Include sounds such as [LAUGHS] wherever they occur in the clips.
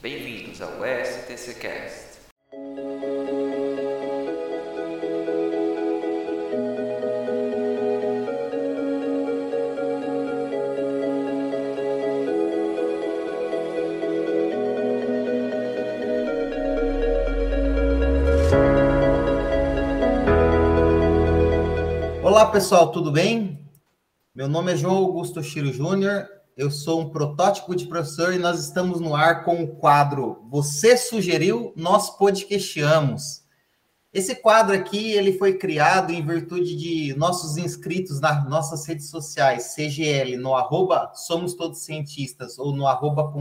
Bem-vindos ao STCcast. Olá pessoal, tudo bem? Meu nome é João Augusto Chiro Júnior, eu sou um protótipo de professor e nós estamos no ar com o quadro Você Sugeriu, Nós Podcastamos. Esse quadro aqui ele foi criado em virtude de nossos inscritos nas nossas redes sociais, CGL, no arroba Somos Todos Cientistas ou no arroba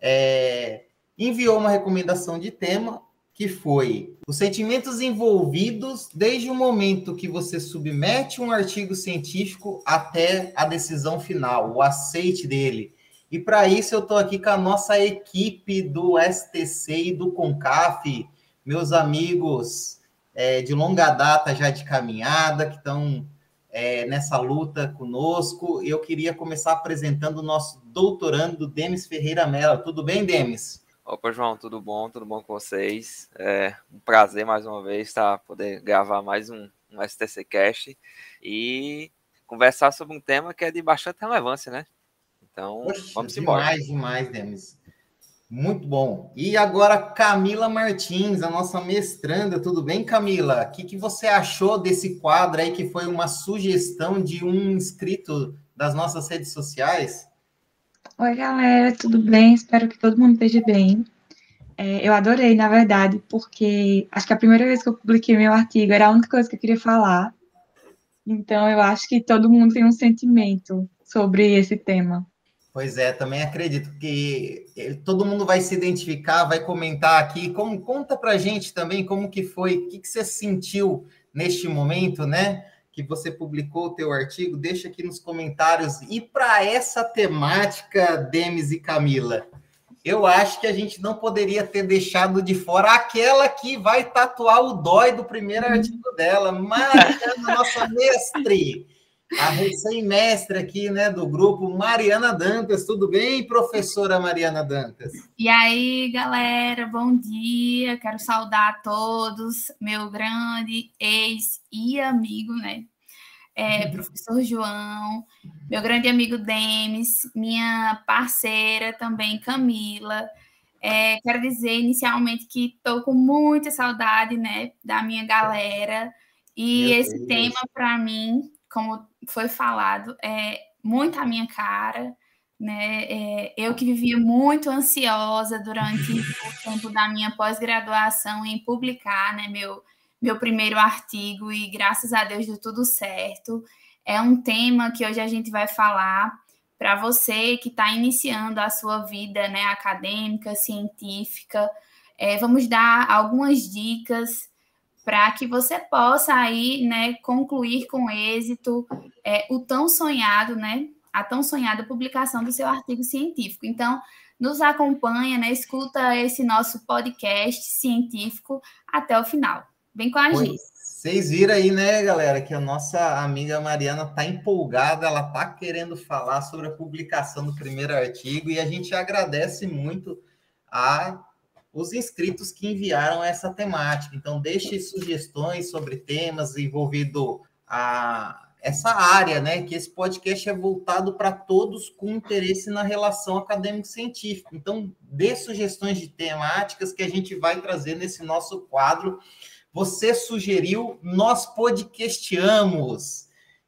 é, enviou uma recomendação de tema que foi os sentimentos envolvidos desde o momento que você submete um artigo científico até a decisão final, o aceite dele. E para isso eu estou aqui com a nossa equipe do STC e do CONCAF, meus amigos é, de longa data já de caminhada, que estão é, nessa luta conosco. Eu queria começar apresentando o nosso doutorando, Demis Ferreira Mello. Tudo bem, Demis? Opa, João, tudo bom? Tudo bom com vocês? É um prazer mais uma vez estar poder gravar mais um, um STC Cast e conversar sobre um tema que é de bastante relevância, né? Então, Poxa, vamos embora. Demais, demais, Demis. Muito bom. E agora, Camila Martins, a nossa mestranda. Tudo bem, Camila? O que, que você achou desse quadro aí que foi uma sugestão de um inscrito das nossas redes sociais? Oi, galera, tudo bem? Espero que todo mundo esteja bem. É, eu adorei, na verdade, porque acho que a primeira vez que eu publiquei meu artigo era a única coisa que eu queria falar. Então, eu acho que todo mundo tem um sentimento sobre esse tema. Pois é, também acredito que todo mundo vai se identificar, vai comentar aqui. Como conta para gente também como que foi, o que, que você sentiu neste momento, né? Que você publicou o teu artigo, deixa aqui nos comentários. E para essa temática, Demis e Camila, eu acho que a gente não poderia ter deixado de fora aquela que vai tatuar o dói do primeiro artigo dela, Mariana, nossa mestre, a recém-mestre aqui, né, do grupo, Mariana Dantas. Tudo bem, professora Mariana Dantas? E aí, galera, bom dia. Quero saudar a todos, meu grande ex e amigo, né? É, uhum. professor João, meu grande amigo Demis, minha parceira também, Camila. É, quero dizer inicialmente que estou com muita saudade né, da minha galera. E meu esse Deus. tema, para mim, como foi falado, é muito a minha cara. Né? É, eu que vivia muito ansiosa durante o [LAUGHS] tempo da minha pós-graduação em publicar né, meu, meu primeiro artigo e graças a Deus deu tudo certo. É um tema que hoje a gente vai falar para você que está iniciando a sua vida né, acadêmica, científica. É, vamos dar algumas dicas para que você possa aí, né, concluir com êxito é, o tão sonhado, né, a tão sonhada publicação do seu artigo científico. Então, nos acompanha, né, escuta esse nosso podcast científico até o final. Vem com a gente. Vocês viram aí, né, galera, que a nossa amiga Mariana tá empolgada, ela tá querendo falar sobre a publicação do primeiro artigo e a gente agradece muito a os inscritos que enviaram essa temática. Então, deixe sugestões sobre temas envolvido a essa área, né? Que esse podcast é voltado para todos com interesse na relação acadêmico-científica. Então, dê sugestões de temáticas que a gente vai trazer nesse nosso quadro. Você sugeriu, nós podcastamos.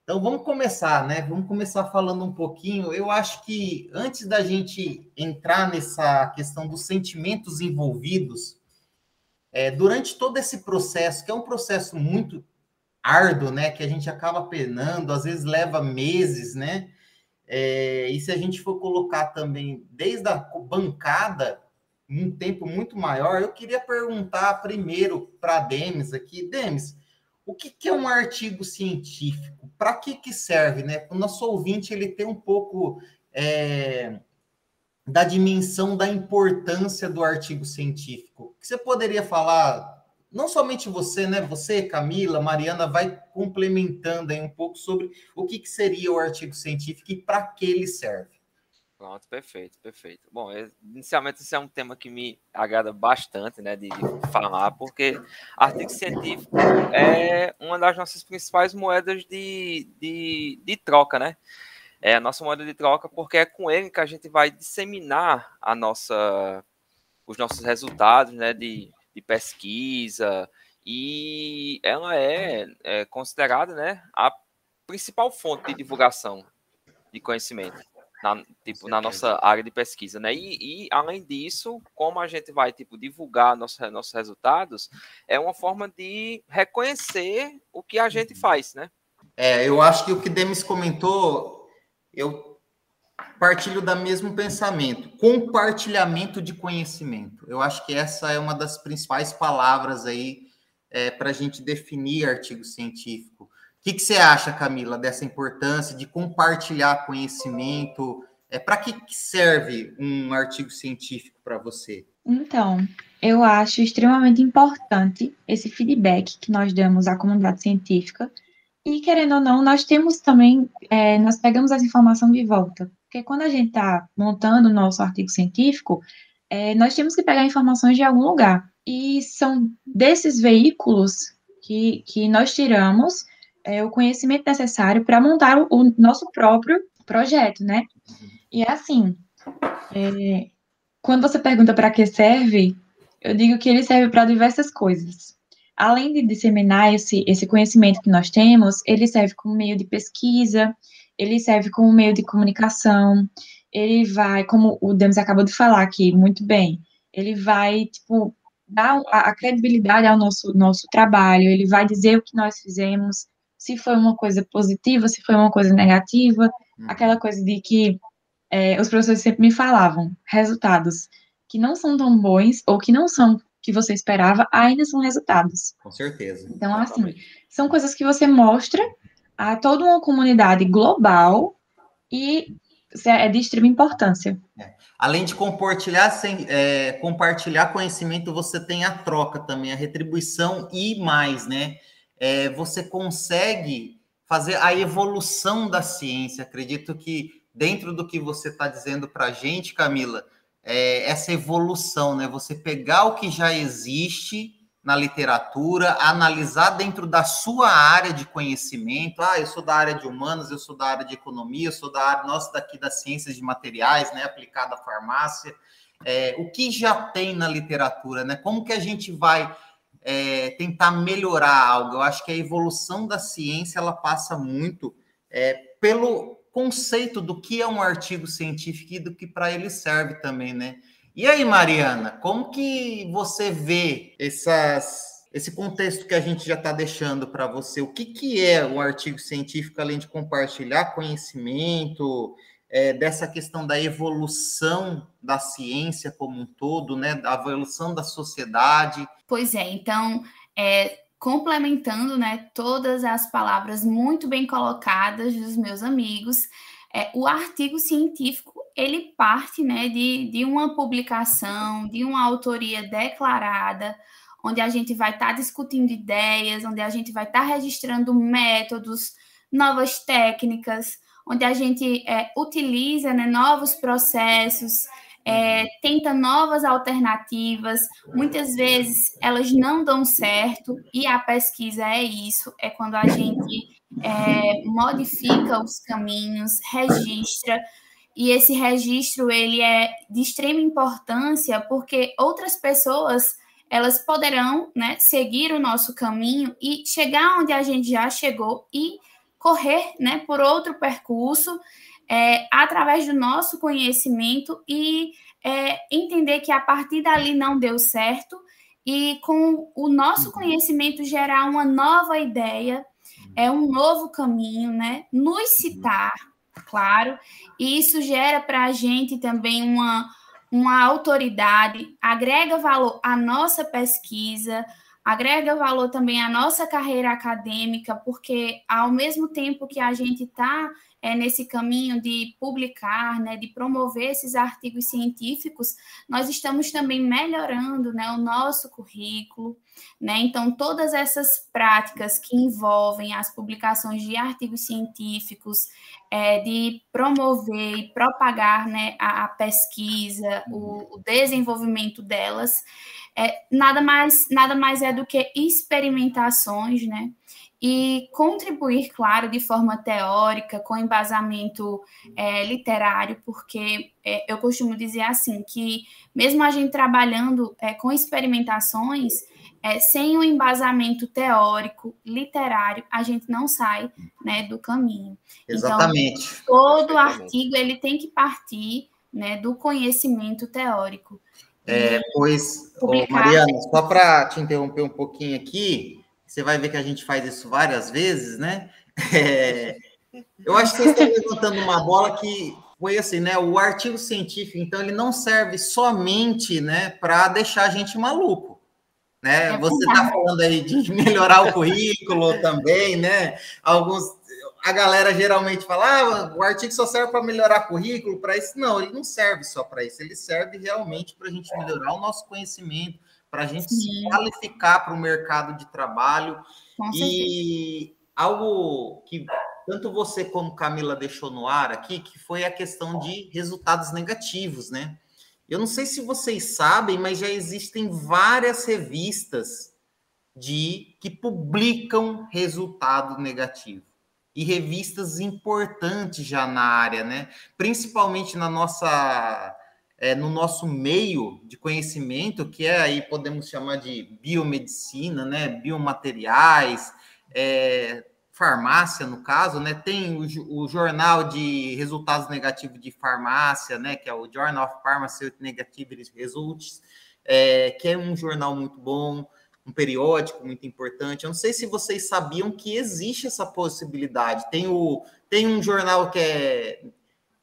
Então vamos começar, né? Vamos começar falando um pouquinho. Eu acho que antes da gente entrar nessa questão dos sentimentos envolvidos, é, durante todo esse processo, que é um processo muito árduo, né? Que a gente acaba penando, às vezes leva meses, né? É, e se a gente for colocar também desde a bancada, um tempo muito maior, eu queria perguntar primeiro para Demis aqui, Demis, o que, que, é um artigo científico? Para que, que serve? Né? O nosso ouvinte ele tem um pouco é, da dimensão da importância do artigo científico. Você poderia falar, não somente você, né? Você, Camila, Mariana, vai complementando aí um pouco sobre o que, que seria o artigo científico e para que ele serve. Pronto, perfeito, perfeito. Bom, inicialmente esse é um tema que me agrada bastante, né, de, de falar, porque artigo científico é uma das nossas principais moedas de, de, de troca, né? É a nossa moeda de troca porque é com ele que a gente vai disseminar a nossa, os nossos resultados, né, de, de pesquisa, e ela é, é considerada, né, a principal fonte de divulgação de conhecimento na, tipo, na nossa área de pesquisa, né? E, e, além disso, como a gente vai tipo divulgar nossos nossos resultados, é uma forma de reconhecer o que a gente faz, né? É, eu acho que o que Demis comentou, eu partilho da mesmo pensamento, compartilhamento de conhecimento. Eu acho que essa é uma das principais palavras aí é, para a gente definir artigo científico que, que você acha, Camila, dessa importância de compartilhar conhecimento? É, para que serve um artigo científico para você? Então, eu acho extremamente importante esse feedback que nós damos à comunidade científica. E, querendo ou não, nós temos também, é, nós pegamos essa informação de volta. Porque quando a gente está montando o nosso artigo científico, é, nós temos que pegar informações de algum lugar. E são desses veículos que, que nós tiramos é, o conhecimento necessário para montar o, o, nosso próprio projeto, né? E é assim, é, quando você pergunta para que serve, eu digo que ele serve para diversas coisas. Além de disseminar esse, esse conhecimento que nós temos, ele serve como meio de pesquisa, ele serve como meio de comunicação, ele vai, como o Demis acabou de falar aqui, muito bem, ele vai, tipo, dar a, a credibilidade ao nosso, nosso trabalho, ele vai dizer o que nós fizemos, se foi uma coisa positiva, se foi uma coisa negativa, uhum. aquela coisa de que é, os professores sempre me falavam, resultados que não são tão bons ou que não são que você esperava, ainda são resultados. Com certeza. Então, assim, são coisas que você mostra a toda uma comunidade global e é de extrema importância. É. Além de compartilhar, sem, é, compartilhar conhecimento, você tem a troca também, a retribuição e mais, né? É, você consegue fazer a evolução da ciência. Acredito que dentro do que você está dizendo para a gente, Camila, é essa evolução, né? Você pegar o que já existe na literatura, analisar dentro da sua área de conhecimento. Ah, eu sou da área de humanas, eu sou da área de economia, eu sou da área nossa daqui das ciências de materiais, né? Aplicada à farmácia. É, o que já tem na literatura, né? Como que a gente vai é, tentar melhorar algo. Eu acho que a evolução da ciência ela passa muito é, pelo conceito do que é um artigo científico e do que para ele serve também, né? E aí, Mariana, como que você vê essas, esse contexto que a gente já está deixando para você? O que, que é um artigo científico, além de compartilhar conhecimento, é, dessa questão da evolução da ciência como um todo, né, da evolução da sociedade. Pois é, então, é, complementando né, todas as palavras muito bem colocadas dos meus amigos, é, o artigo científico ele parte né, de, de uma publicação, de uma autoria declarada, onde a gente vai estar tá discutindo ideias, onde a gente vai estar tá registrando métodos, novas técnicas, onde a gente é, utiliza né, novos processos, é, tenta novas alternativas, muitas vezes elas não dão certo, e a pesquisa é isso, é quando a gente é, modifica os caminhos, registra, e esse registro ele é de extrema importância porque outras pessoas elas poderão né, seguir o nosso caminho e chegar onde a gente já chegou e correr né, por outro percurso é, através do nosso conhecimento e é, entender que a partir dali não deu certo e com o nosso uhum. conhecimento gerar uma nova ideia, é um novo caminho, né? Nos uhum. citar, claro, e isso gera para a gente também uma, uma autoridade, agrega valor à nossa pesquisa, agrega valor também à nossa carreira acadêmica, porque ao mesmo tempo que a gente está é, nesse caminho de publicar, né, de promover esses artigos científicos, nós estamos também melhorando né, o nosso currículo. Né? Então, todas essas práticas que envolvem as publicações de artigos científicos, é, de promover e propagar né, a, a pesquisa, o, o, desenvolvimento delas, é, nada, mais, nada mais é do que experimentações, né? E contribuir, claro, de forma teórica, com embasamento é, literário, porque é, eu costumo dizer assim, que mesmo a gente trabalhando é, com experimentações, é, sem o um embasamento teórico, literário, a gente não sai né, do caminho. Então, Exatamente. Então, todo artigo ele tem que partir né, do conhecimento teórico. É, pois, Mariana, só para te interromper um pouquinho aqui, você vai ver que a gente faz isso várias vezes, né? [LAUGHS] É, eu acho que você está levantando uma bola que foi assim, né? O artigo científico, então, ele não serve somente, né, para deixar a gente maluco, né? É você está falando aí de [LAUGHS] melhorar o currículo também, né? Alguns, a galera geralmente fala, ah, o artigo só serve para melhorar currículo, para isso. Não, ele não serve só para isso, ele serve realmente para a gente melhorar o nosso conhecimento, para a gente Sim. se qualificar para o mercado de trabalho. Com e certeza. algo que tanto você como Camila deixou no ar aqui, que foi a questão de resultados negativos, né? Eu não sei se vocês sabem, mas já existem várias revistas de que publicam resultado negativo. E revistas importantes já na área, né? Principalmente na nossa é, no nosso meio de conhecimento, que é aí podemos chamar de biomedicina, né, biomateriais, é, farmácia, no caso, né, tem o, o, jornal de resultados negativos de farmácia, né, que é o Journal of Pharmaceutical Negative Results, é, que é um jornal muito bom, um periódico muito importante. Eu não sei se vocês sabiam que existe essa possibilidade. Tem, o, tem um jornal que é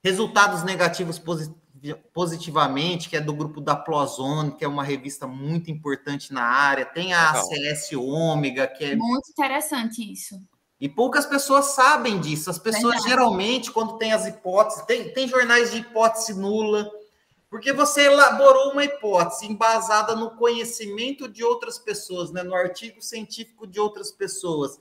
resultados negativos positivos positivamente, que é do grupo da Plozone, que é uma revista muito importante na área. Tem a Legal. CS Ômega, que é. Muito interessante isso. E poucas pessoas sabem disso. As pessoas Verdade. geralmente, quando tem as hipóteses, tem, tem jornais de hipótese nula, porque você elaborou uma hipótese embasada no conhecimento de outras pessoas, né? no artigo científico de outras pessoas.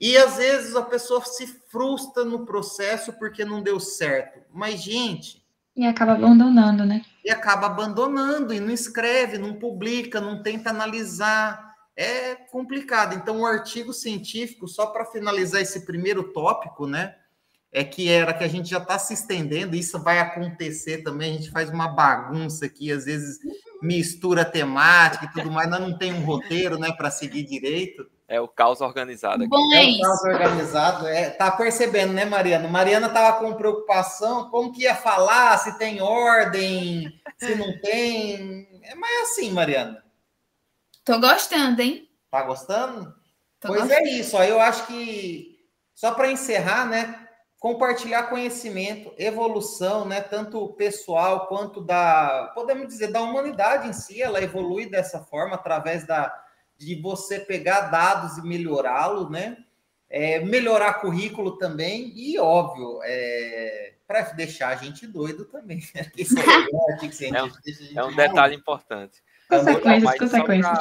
E às vezes a pessoa se frustra no processo porque não deu certo. Mas, gente, e acaba abandonando, né? E acaba abandonando e não escreve, não publica, não tenta analisar. É complicado. Então, o artigo científico, só para finalizar esse primeiro tópico, né? É que era que a gente já está se estendendo, isso vai acontecer também. A gente faz uma bagunça aqui, às vezes mistura temática e tudo mais, nós não tem um roteiro, né, para seguir direito. É o caos organizado aqui. Bom, é, é o caos organizado. É, tá percebendo, né, Mariana? Mariana tava com preocupação, como que ia falar, se tem ordem, se não tem. É mais assim, Mariana. Tô gostando, hein? Tá gostando? Tô pois é gostando. é isso. Eu acho que só para encerrar, né? Compartilhar conhecimento, evolução, né? Tanto pessoal quanto da, podemos dizer, da humanidade em si, ela evolui dessa forma através da de você pegar dados e melhorá-lo, né? É, melhorar currículo também, e óbvio, é, para deixar a gente doido também. é, um, é um detalhe importante. Consequências, consequências.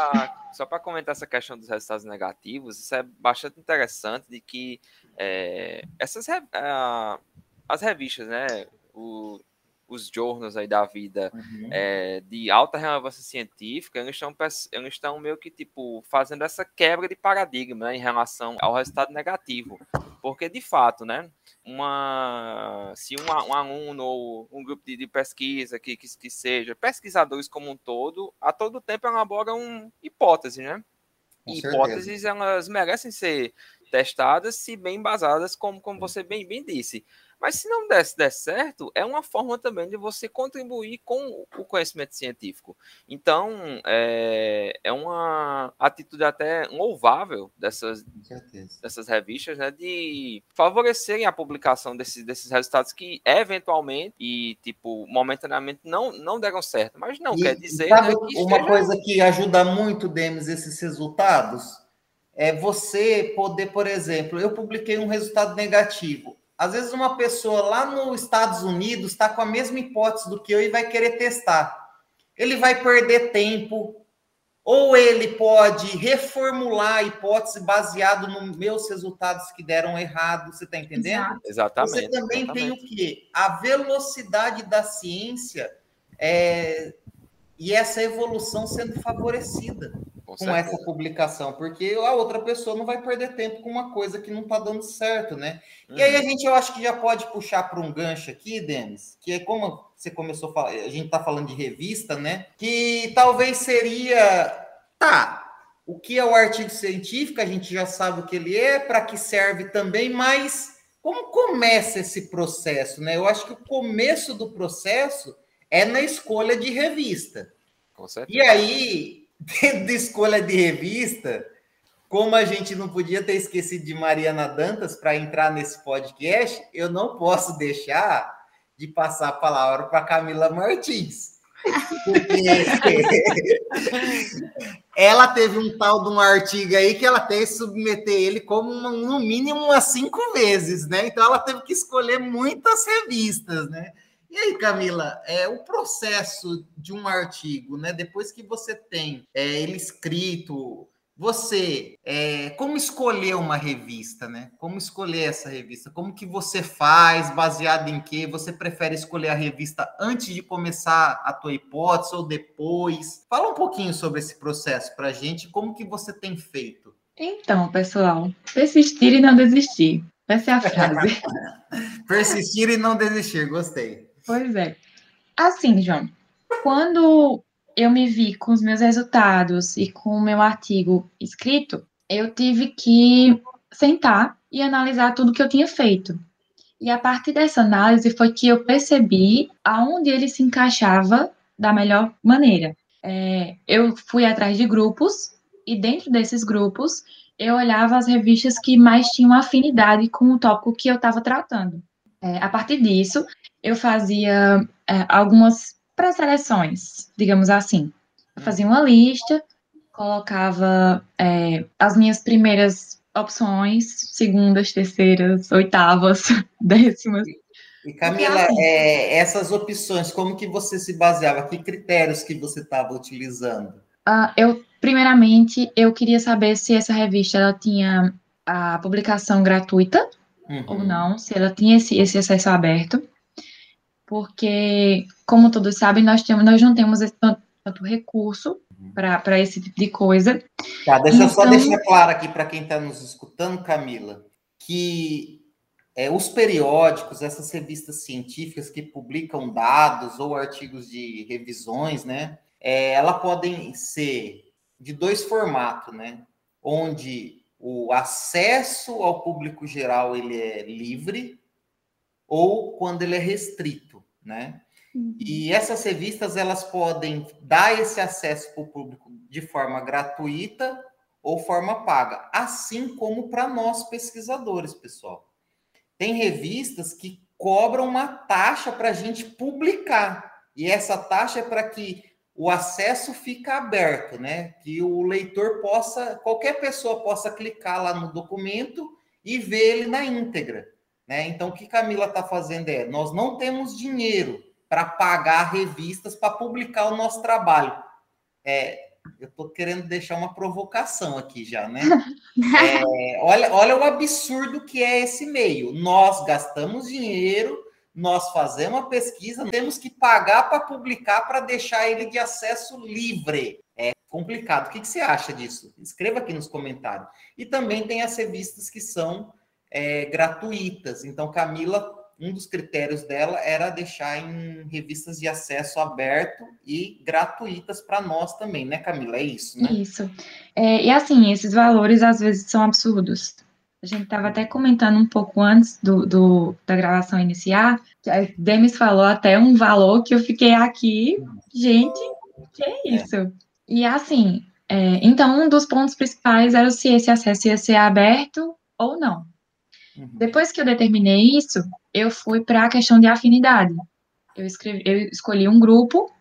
Só para comentar essa questão dos resultados negativos, isso é bastante interessante de que é, essas uh, as revistas, né? O, os jornals aí da vida uhum. é, de alta relevância científica, eles estão, eles estão meio que, tipo, fazendo essa quebra de paradigma né, em relação ao resultado negativo. Porque, de fato, né, uma, se um, um aluno ou um grupo de, de pesquisa que, que, que, seja, pesquisadores como um todo, a todo tempo elaboram hipóteses, né? E hipóteses, elas merecem ser testadas se bem embasadas, como, como você bem, bem disse. Mas se não der, der certo, é uma forma também de você contribuir com o conhecimento científico. Então, é, é uma atitude até louvável dessas, dessas revistas, né, de favorecerem a publicação desses, desses resultados que eventualmente e, tipo, momentaneamente não, não deram certo. Mas não e, quer dizer. Sabe né, que uma esteja... coisa que ajuda muito, Demis, esses resultados? É você poder, por exemplo, eu publiquei um resultado negativo às vezes uma pessoa lá nos Estados Unidos está com a mesma hipótese do que eu e vai querer testar. Ele vai perder tempo, ou ele pode reformular a hipótese baseado nos meus resultados que deram errado, você está entendendo? Exatamente. Você também exatamente. tem o quê? A velocidade da ciência é, e essa evolução sendo favorecida Com com essa publicação, porque a outra pessoa não vai perder tempo com uma coisa que não está dando certo, né? E aí a Uhum. gente, eu acho que já pode puxar para um gancho aqui, Denis, que é como você começou a falar, a gente está falando de revista, né? Que talvez seria, tá, o que é o artigo científico, a gente já sabe o que ele é, para que serve também, mas como começa esse processo, né? Eu acho que o começo do processo é na escolha de revista. E aí, dentro da escolha de revista, como a gente não podia ter esquecido de Mariana Dantas para entrar nesse podcast, eu não posso deixar de passar a palavra para Camila Martins. Porque ela teve um tal de um artigo aí que ela teve que submeter ele como uma- no mínimo umas cinco vezes, né? Então ela teve que escolher muitas revistas, né? E aí, Camila, é o processo de um artigo, né? Depois que você tem é, ele escrito, você é, como escolher uma revista, né? Como escolher essa revista? Como que você faz? Baseado em quê? Você prefere escolher a revista antes de começar a tua hipótese ou depois? Fala um pouquinho sobre esse processo para gente. Como que você tem feito? Então, pessoal, persistir e não desistir. Essa é a frase. [LAUGHS] Persistir e não desistir. Gostei. Pois é. Assim, João, quando eu me vi com os meus resultados e com o meu artigo escrito, eu tive que sentar e analisar tudo que eu tinha feito. E a partir dessa análise foi que eu percebi aonde ele se encaixava da melhor maneira. É, eu fui atrás de grupos e dentro desses grupos eu olhava as revistas que mais tinham afinidade com o tópico que eu estava tratando. É, a partir disso, eu fazia é, algumas pré-seleções, digamos assim. Eu fazia uma lista, colocava é, as minhas primeiras opções, segundas, terceiras, oitavas, [LAUGHS] décimas. E Camila, é, essas opções, como que você se baseava? Que critérios que você estava utilizando? Uh, eu, primeiramente, eu queria saber se essa revista ela tinha a publicação gratuita Uhum. ou não, se ela tinha esse, esse acesso aberto, porque, como todos sabem, nós, temos, nós não temos esse tanto, tanto recurso para esse tipo de coisa. Tá, deixa eu só Então- deixar claro aqui para quem está nos escutando, Camila, que é, os periódicos, essas revistas científicas que publicam dados ou artigos de revisões, né? É, elas podem ser de dois formatos, né? Onde o acesso ao público geral ele é livre ou quando ele é restrito, né? E essas revistas elas podem dar esse acesso para o público de forma gratuita ou forma paga, assim como para nós pesquisadores, pessoal. Tem revistas que cobram uma taxa para a gente publicar, e essa taxa é para que o acesso fique aberto, né? Que o leitor possa, qualquer pessoa possa clicar lá no documento e ver ele na íntegra, né? Então, o que Camila está fazendo é, nós não temos dinheiro para pagar revistas para publicar o nosso trabalho. É, eu estou querendo deixar uma provocação aqui já, né? [LAUGHS] É, olha, olha o absurdo que é esse meio. Nós gastamos dinheiro, nós fazemos uma pesquisa, temos que pagar para publicar para deixar ele de acesso livre. É complicado. O que, que, você acha disso? Escreva aqui nos comentários. E também tem as revistas que são é, gratuitas. Então, Camila um dos critérios dela era deixar em revistas de acesso aberto e gratuitas para nós também, né, Camila? É isso, né? Isso. É, e assim, esses valores às vezes são absurdos. A gente estava até comentando um pouco antes do, do, da gravação iniciar, que a Demis falou até um valor que eu fiquei aqui, gente, que é isso? É. E assim, é, então um dos pontos principais era se esse acesso ia ser aberto ou não. Uhum. Depois que eu determinei isso, eu fui para a questão de afinidade. Eu, escrevi, eu escolhi um grupo,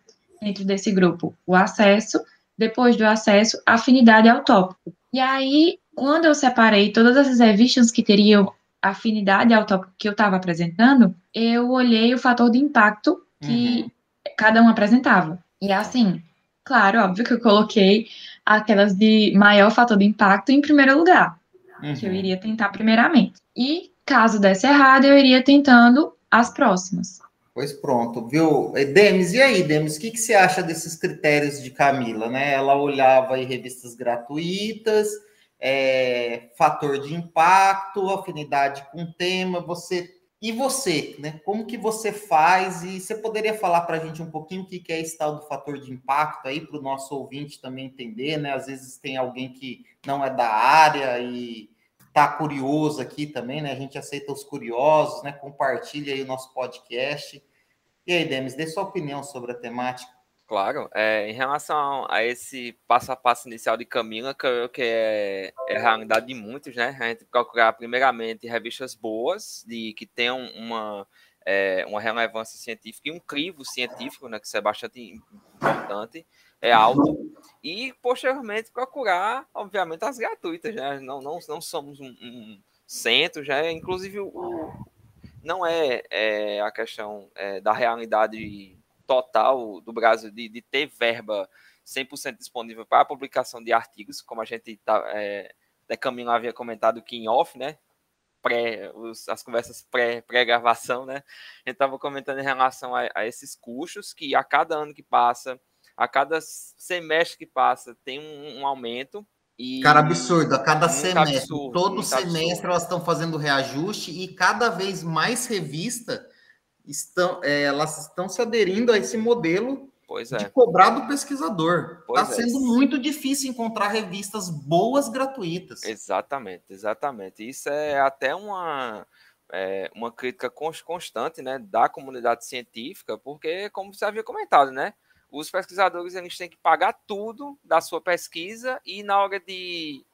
dentro desse grupo, o acesso, depois do acesso, a afinidade ao tópico. E aí, quando eu separei todas essas revistas que teriam afinidade ao tópico que eu estava apresentando, eu olhei o fator de impacto que uhum. cada um apresentava. E assim, claro, óbvio que eu coloquei aquelas de maior fator de impacto em primeiro lugar, uhum. que eu uhum. iria tentar primeiramente. E caso desse errado, eu iria tentando as próximas. Pois pronto, viu? Demis, e aí, Demis, o que, que você acha desses critérios de Camila, né? Ela olhava aí revistas gratuitas, é, fator de impacto, afinidade com o tema, você e você, né? Como que você faz? E você poderia falar para a gente um pouquinho o que é esse tal do fator de impacto aí para o nosso ouvinte também entender, né? Às vezes tem alguém que não é da área e está curioso aqui também, né? A gente aceita os curiosos, né? Compartilha aí o nosso podcast. E aí, Demis, dê sua opinião sobre a temática. Claro, é, em relação a esse passo a passo inicial de Camila, creio que é, é realidade de muitos, né? A gente procurar primeiramente revistas boas, de que tenham uma, é, uma relevância científica e um crivo científico, né? Que isso é bastante importante, é alto. E posteriormente procurar, obviamente, as gratuitas, né? Não, não, não somos um, um centro, já inclusive o, não é, é a questão é, da realidade total do Brasil de, de ter verba 100% disponível para a publicação de artigos, como a gente tá, é, né, Caminho havia comentado que em off, né? Pré, os, as conversas pré-gravação, pré né? A gente estava comentando em relação a, a, esses custos que a cada ano que passa, a cada semestre que passa, tem um, um aumento. E Cara, absurdo, a cada semestre, absurdo, todo semestre absurdo. elas estão fazendo reajuste e cada vez mais revista estão, é, elas estão se aderindo a esse modelo é. de cobrar do pesquisador. Está é. sendo muito difícil encontrar revistas boas gratuitas. Exatamente, exatamente. Isso é até uma, é, uma crítica constante né, da comunidade científica, porque, como você havia comentado, né? Os pesquisadores eles têm que pagar tudo da sua pesquisa e na hora de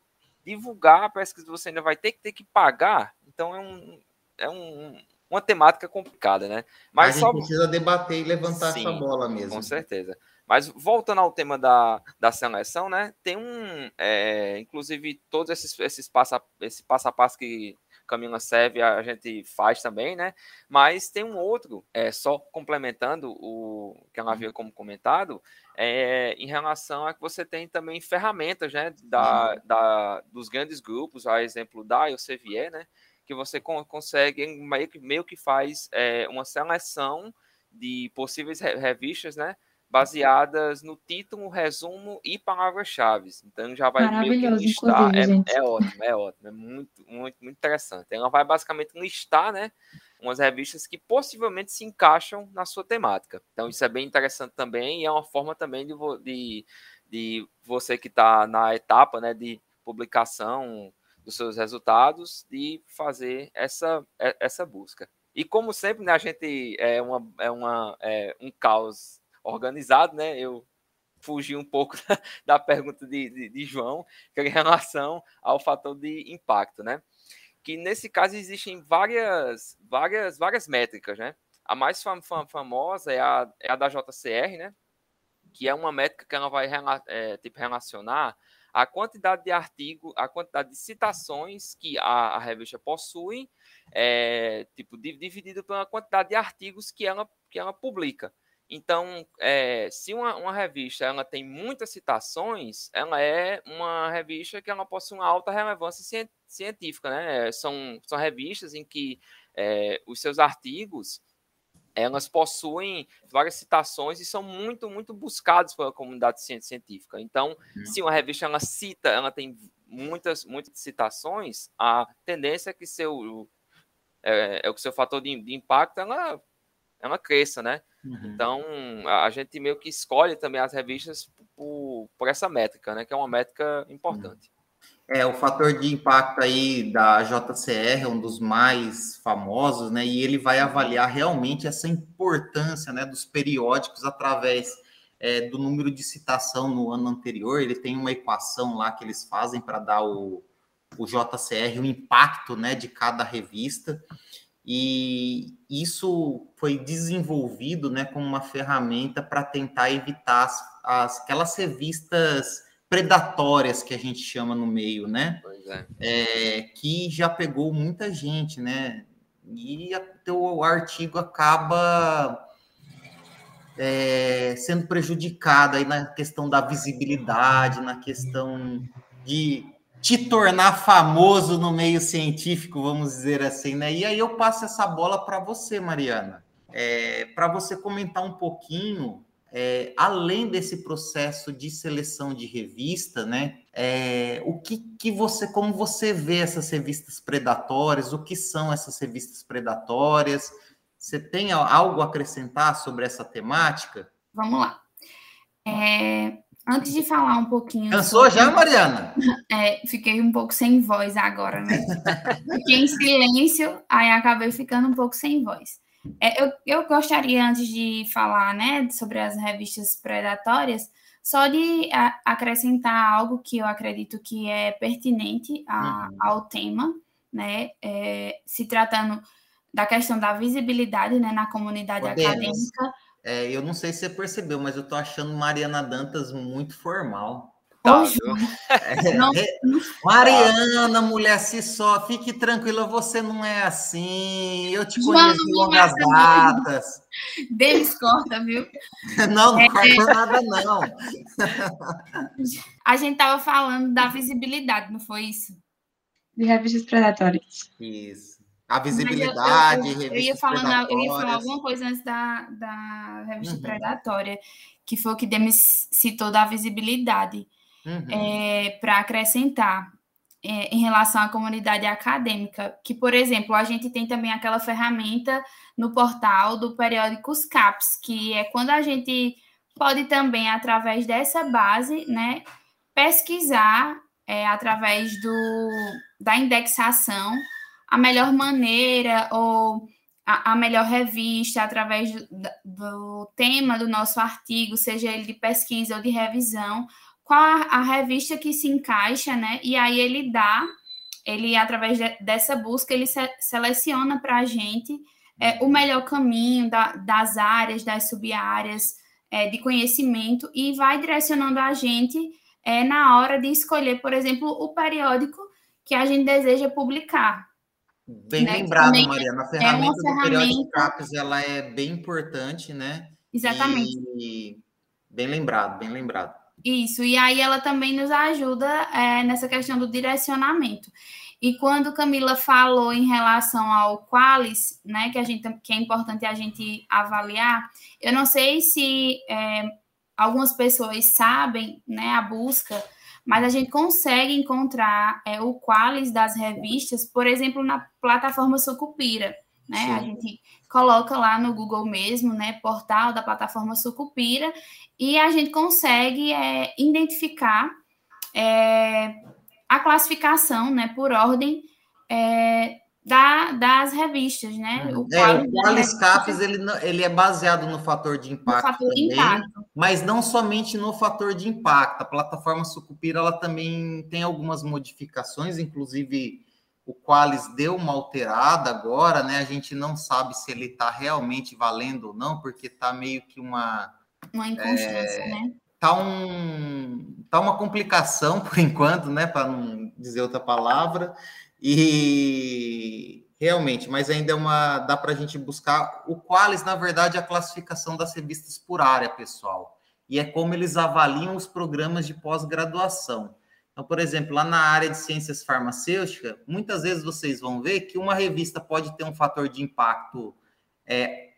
divulgar a pesquisa você ainda vai ter que ter que pagar. Então é um, é um, uma temática complicada, né? Mas a gente precisa debater e levantar Sim, essa bola mesmo. Com certeza. Mas voltando ao tema da, da seleção, né? Tem um, é, inclusive todos esses esses passo esse passo a passo que Camila serve a gente faz também, né? Mas tem um outro, é só complementando o que ela havia como comentado, é, em relação a que você tem também ferramentas, né? Da, da dos grandes grupos, a exemplo da Elsevier, né? Que você consegue, meio que, meio que faz é, uma seleção de possíveis revistas, né? Baseadas no título, resumo e palavras-chave. Então já vai meio que listar. É, é, ótimo, é ótimo, é muito, muito, muito interessante. Ela vai basicamente listar, né? Umas revistas que possivelmente se encaixam na sua temática. Então, isso é bem interessante também, e é uma forma também de, de, de você que está na etapa né, de publicação dos seus resultados de fazer essa, é, essa busca. E como sempre, né, a gente é, uma, é, uma, é um caos organizado, né? Eu fugi um pouco da, [LAUGHS] da pergunta de, de, de, João, que é em relação ao fator de impacto, né? Que nesse caso existem várias, várias, várias métricas, né? A mais fam, fam, famosa é a, é a da JCR, né? Que é uma métrica que ela vai é, tipo, relacionar a quantidade de artigo, a quantidade de citações que a, a revista possui, é, tipo, dividido pela quantidade de artigos que ela, que ela publica. Então, é, se uma, uma, revista ela tem muitas citações, ela é uma revista que ela possui uma alta relevância científica, né? São, são revistas em que é, os seus artigos elas possuem várias citações e são muito, muito buscadas pela comunidade científica. Então, uhum. se uma revista ela cita, ela tem muitas, muitas citações, a tendência é que seu é, é o seu fator de, de, impacto ela, ela cresça, né? Uhum. Então, a, a, gente meio que escolhe também as revistas por, por essa métrica, né? Que é uma métrica importante. É, o fator de impacto aí da JCR é um dos mais famosos, né? E ele vai avaliar realmente essa importância né, dos periódicos através é, do número de citação no ano anterior. Ele tem uma equação lá que eles fazem para dar o, o JCR, o impacto né, de cada revista. E isso foi desenvolvido né, como uma ferramenta para tentar evitar as, as, aquelas revistas predatórias que a gente chama no meio, né? é. É, que já pegou muita gente, né? E o artigo acaba é, sendo prejudicado aí na questão da visibilidade, na questão de te tornar famoso no meio científico, vamos dizer assim, né? E aí eu passo essa bola para você, Mariana, é, para você comentar um pouquinho, é, além desse processo de seleção de revista, né? É, o que, que você, como você vê essas revistas predatórias? O que são essas revistas predatórias? Você tem algo a acrescentar sobre essa temática? Vamos lá. É, antes de falar um pouquinho. Cansou sobre... já, Mariana? [LAUGHS] É, fiquei um pouco sem voz agora, né? [LAUGHS] Fiquei em silêncio, aí acabei ficando um pouco sem voz. É, eu, eu gostaria, antes de falar né, sobre as revistas predatórias, só de a, acrescentar algo que eu acredito que é pertinente a, uhum. ao tema, né? É, se tratando da questão da visibilidade né, na comunidade Podemos. acadêmica. É, eu não sei se você percebeu, mas eu estou achando Mariana Dantas muito formal. Tá, é, não, é, Mariana, mulher, se só, fique tranquila, você não é assim. Eu te conheço de longas datas. Deles corta, viu? [LAUGHS] Não, não é, corta nada, não. [LAUGHS] A gente estava falando da visibilidade, não foi isso? De revistas predatórias. Isso. A visibilidade, eu, eu, eu, ia falando, eu ia falar alguma coisa antes da, da revista uhum. predatória, que foi o que Demis citou da visibilidade, uhum. é, para acrescentar é, em relação à comunidade acadêmica, que, por exemplo, a gente tem também aquela ferramenta no portal do periódicos CAPS, que é quando a gente pode também, através dessa base, né, pesquisar é, através do, da indexação a melhor maneira ou a, a melhor revista através do, do, tema do nosso artigo, seja ele de pesquisa ou de revisão, qual a, a revista que se encaixa, né? E aí ele dá, ele através de, dessa busca, ele se, seleciona para a gente é, o melhor caminho da, das áreas, das sub-áreas é, de conhecimento e vai direcionando a gente é, na hora de escolher, por exemplo, o periódico que a gente deseja publicar. Bem né? lembrado, Mariana. A ferramenta, é do ferramenta... periódico CAPES ela é bem importante, né? Exatamente. E... Bem lembrado, bem lembrado. Isso, e aí ela também nos ajuda é, nessa questão do direcionamento. E quando Camila falou em relação ao qualis, né, que a gente que é importante a gente avaliar, eu não sei se é, algumas pessoas sabem, né, a busca mas a gente consegue encontrar é, o qualis das revistas, por exemplo, na plataforma Sucupira, né? Sim. A gente coloca lá no Google mesmo, né, portal da plataforma Sucupira, e a gente consegue é, identificar é, a classificação, né, por ordem é, da, das revistas, né? O é, o Qualis Capes, ele, ele é baseado no fator de impacto fator também, de impacto. mas não somente no fator de impacto. A plataforma Sucupira, ela também tem algumas modificações, inclusive o Qualis deu uma alterada agora, né? A gente não sabe se ele está realmente valendo ou não, porque está meio que uma... Uma inconstância, é, né? Tá, um, tá uma complicação, [LAUGHS] por enquanto, né? Para não dizer outra palavra, e realmente, mas ainda é uma. dá para a gente buscar. O Qualis, na verdade, é a classificação das revistas por área, pessoal. E é como eles avaliam os programas de pós-graduação. Então, por exemplo, lá na área de ciências farmacêuticas, muitas vezes vocês vão ver que uma revista pode ter um fator de impacto é,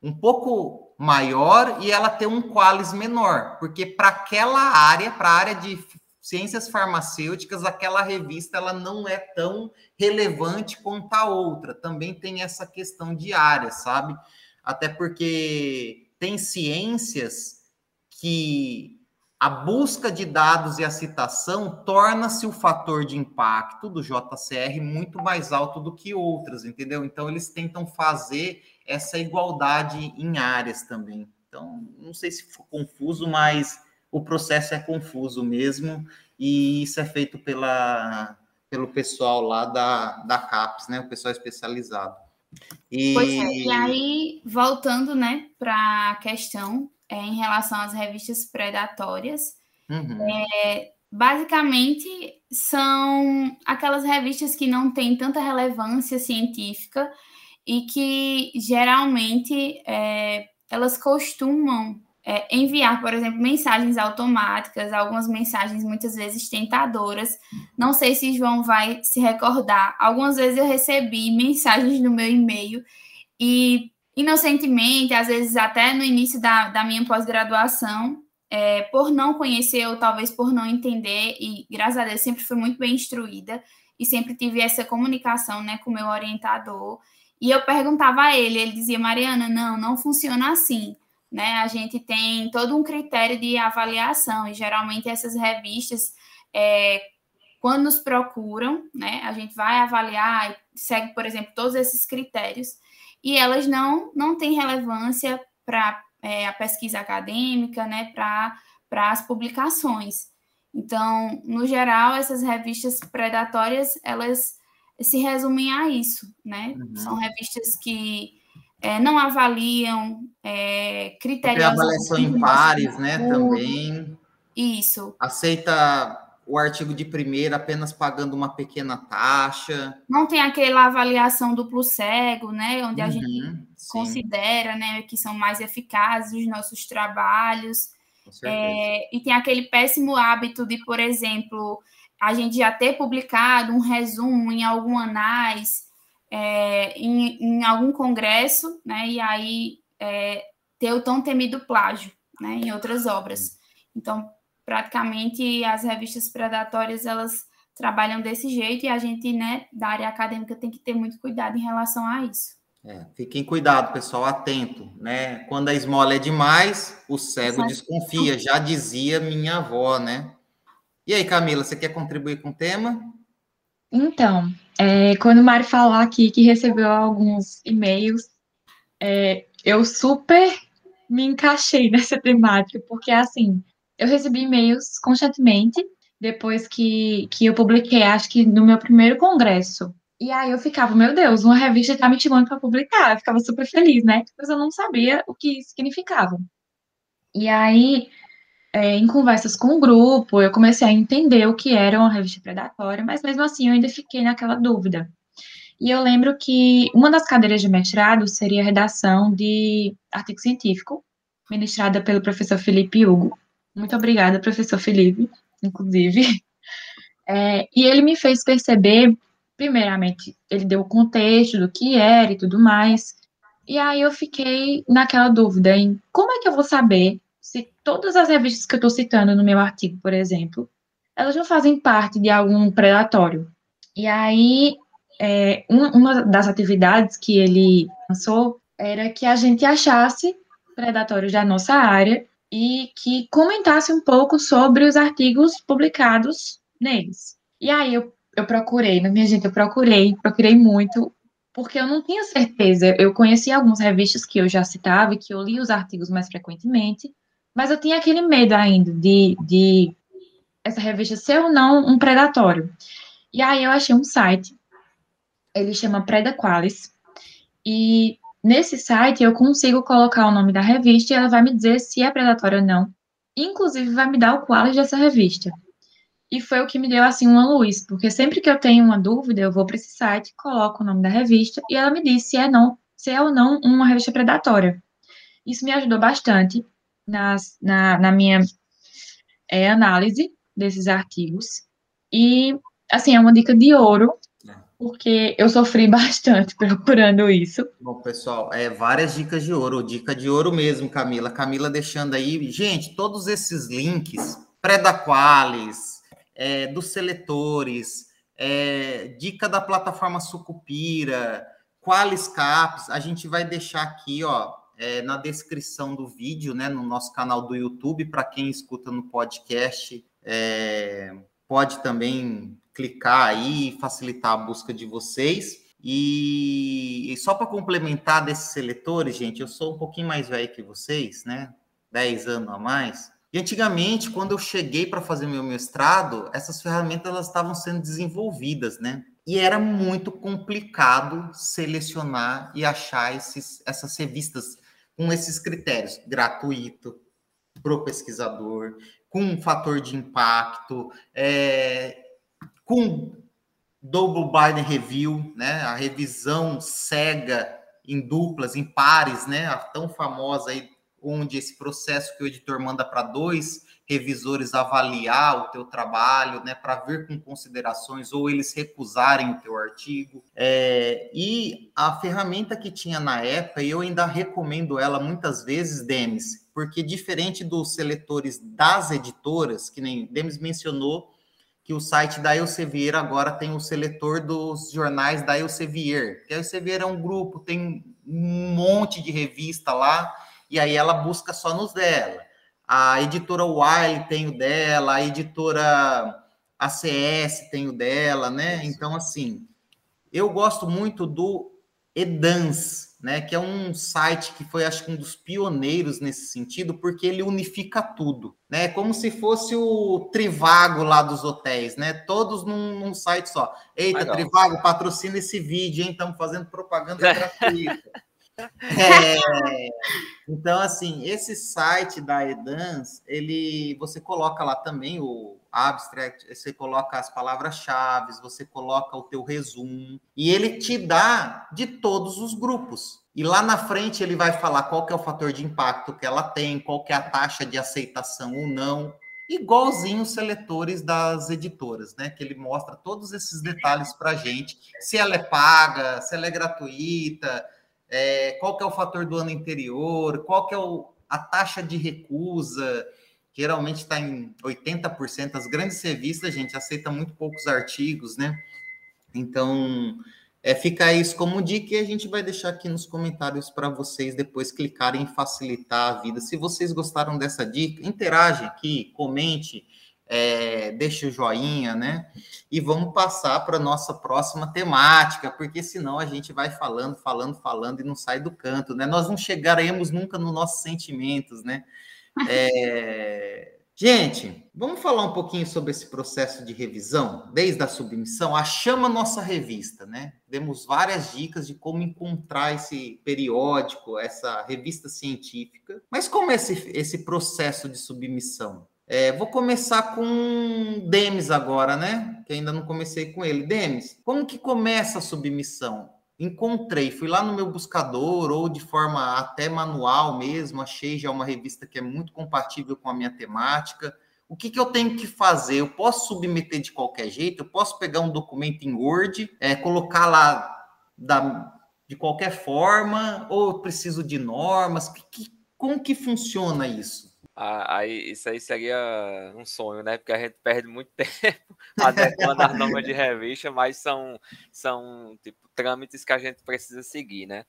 um pouco maior e ela ter um qualis menor, porque para aquela área, para a área de ciências farmacêuticas, aquela revista ela não é tão relevante quanto a outra. Também tem essa questão de área, sabe? Até porque tem ciências que a busca de dados e a citação torna-se o fator de impacto do JCR muito mais alto do que outras, entendeu? Então eles tentam fazer essa igualdade em áreas também. Então, não sei se ficou confuso, mas o processo é confuso mesmo, e isso é feito pela, pelo pessoal lá da, da CAPES, né? O pessoal especializado. E... Pois é, e aí, voltando, né, para a questão é, em relação às revistas predatórias, uhum. é, basicamente são aquelas revistas que não têm tanta relevância científica e que geralmente é, elas costumam é, enviar, por exemplo, mensagens automáticas, algumas mensagens muitas vezes tentadoras. Não sei se João vai se recordar. Algumas vezes eu recebi mensagens no meu e-mail e inocentemente, às vezes até no início da, da minha pós-graduação, é, por não conhecer ou talvez por não entender, e graças a Deus sempre fui muito bem instruída e sempre tive essa comunicação né, com o meu orientador. E eu perguntava a ele, ele dizia, Mariana, não, não funciona assim. Né? A gente tem todo um critério de avaliação, e geralmente essas revistas, é, quando nos procuram, né, a gente vai avaliar, segue, por exemplo, todos esses critérios, e elas não, não têm relevância para é, a pesquisa acadêmica, né, para as publicações. Então, no geral, essas revistas predatórias, elas se resumem a isso, né? Uhum. São revistas que é, não avaliam é, critérios... Tem avaliação em pares, né, também. Isso. Aceita o artigo de primeira apenas pagando uma pequena taxa. Não tem aquela avaliação duplo cego, né? Onde a uhum, gente sim. considera né, que são mais eficazes os nossos trabalhos. É, e tem aquele péssimo hábito de, por exemplo, a gente já ter publicado um resumo em algum anais, é, em, em, algum congresso, né? E aí é, ter o tão temido plágio né, em outras obras. Então, praticamente as revistas predatórias elas trabalham desse jeito e a gente, né, da área acadêmica tem que ter muito cuidado em relação a isso. É, fiquem cuidado, pessoal, atento, né? Quando a esmola é demais, o cego desconfia, já dizia minha avó, né? E aí, Camila, você quer contribuir com o tema? Então, é, quando o Mário falou aqui que recebeu alguns e-mails, é, eu super me encaixei [LAUGHS] nessa temática, porque assim, eu recebi e-mails constantemente depois que, que eu publiquei, acho que no meu primeiro congresso. E aí eu ficava, meu Deus, uma revista está me chamando para publicar. Eu ficava super feliz, né? Mas eu não sabia o que significava. E aí, é, em conversas com o grupo, eu comecei a entender o que era uma revista predatória, mas mesmo assim eu ainda fiquei naquela dúvida. E eu lembro que uma das cadeiras de mestrado seria a redação de artigo científico, ministrada pelo professor Felipe Hugo. Muito obrigada, professor Felipe, inclusive. É, e ele me fez perceber, primeiramente, ele deu o contexto do que era e tudo mais. E aí eu fiquei naquela dúvida em como é que eu vou saber se todas as revistas que eu estou citando no meu artigo, por exemplo, elas não fazem parte de algum predatório. E aí, é, uma das atividades que ele lançou era que a gente achasse predatórios da nossa área e que comentasse um pouco sobre os artigos publicados neles. E aí eu, eu procurei, minha gente, eu procurei, procurei muito, porque eu não tinha certeza. Eu conhecia algumas revistas que eu já citava e que eu li os artigos mais frequentemente, mas eu tinha aquele medo ainda de, de essa revista ser ou não um predatório. E aí eu achei um site, ele chama Predaqualis, e Nesse site, eu consigo colocar o nome da revista e ela vai me dizer se é predatória ou não. Inclusive, vai me dar o quality dessa revista. E foi o que me deu, assim, uma luz, porque sempre que eu tenho uma dúvida, eu vou para esse site, coloco o nome da revista e ela me diz se é, não, se é ou não uma revista predatória. Isso me ajudou bastante nas, na, na minha é, análise desses artigos. E, assim, é uma dica de ouro porque eu sofri [LAUGHS] bastante procurando isso. Bom, pessoal, é várias dicas de ouro, dica de ouro mesmo, Camila. Camila deixando aí, gente, todos esses links, pré-da-qualis, é, dos seletores, é, dica da plataforma Sucupira, Qualis Caps, a gente vai deixar aqui, ó, é, na descrição do vídeo, né, no nosso canal do YouTube, para quem escuta no podcast, é, pode também clicar aí e facilitar a busca de vocês. E, e só para complementar desses seletores, gente, eu sou um pouquinho mais velho que vocês, né? 10 anos a mais. E antigamente, quando eu cheguei para fazer meu mestrado, essas ferramentas elas estavam sendo desenvolvidas, né? E era muito complicado selecionar e achar esses, essas revistas com esses critérios: gratuito, para o pesquisador, com um fator de impacto, é, com double blind review, né? A revisão cega em duplas, em pares, né? A tão famosa aí, onde esse processo que o editor manda para dois revisores avaliar o teu trabalho, né, para ver com considerações ou eles recusarem o teu artigo. É, e a ferramenta que tinha na época, eu ainda recomendo ela muitas vezes, Demis, porque diferente dos seletores das editoras, que nem Demis mencionou, que o site da Elsevier agora tem o seletor dos jornais da Elsevier, que a Elsevier é um grupo, tem um monte de revista lá, e aí ela busca só nos dela. A editora Wiley tem o dela, a editora ACS tem o dela, né? Então, assim, eu gosto muito do Edans, né? Que é um site que foi, acho que, um dos pioneiros nesse sentido, porque ele unifica tudo, né? Como se fosse o Trivago lá dos hotéis, né? Todos num, num site só. Eita, Legal. Trivago, patrocina esse vídeo, hein? Estamos fazendo propaganda [LAUGHS] gratuita. É, então, assim, esse site da Edans, ele, você coloca lá também o abstract, você coloca as palavras-chave, você coloca o teu resumo, e ele te dá de todos os grupos. E lá na frente ele vai falar qual que é o fator de impacto que ela tem, qual que é a taxa de aceitação ou não, igualzinho os seletores das editoras, né? Que ele mostra todos esses detalhes para gente, se ela é paga, se ela é gratuita, é, qual que é o fator do ano anterior, qual que é o, a taxa de recusa, geralmente está em 80%. As grandes revistas, gente, aceitam muito poucos artigos, né? Então, é, fica isso como dica e a gente vai deixar aqui nos comentários para vocês depois clicarem em facilitar a vida. Se vocês gostaram dessa dica, interage aqui, comente, é, deixa o joinha, né? E vamos passar para a nossa próxima temática, porque senão a gente vai falando, falando, falando e não sai do canto, né? Nós não chegaremos nunca nos nossos sentimentos, né? É... Gente, vamos falar um pouquinho sobre esse processo de revisão, desde a submissão. A Chama Nossa Revista, né? Demos várias dicas de como encontrar esse periódico, essa revista científica. Mas como é esse, esse processo de submissão? É, vou começar com Demis agora, né? Que ainda não comecei com ele. Demis, como que começa a submissão? Encontrei, fui lá no meu buscador ou de forma até manual mesmo, achei já uma revista que é muito compatível com a minha temática. O que, que eu tenho que fazer? Eu posso submeter de qualquer jeito? Eu posso pegar um documento em Word, é, colocar lá da, de qualquer forma? Ou eu preciso de normas? Que, que, como que funciona isso? Aí, isso aí seria um sonho, né? Porque a gente perde muito [LAUGHS] tempo adequando as normas de revista, mas são, são tipo, trâmites que a gente precisa seguir, né?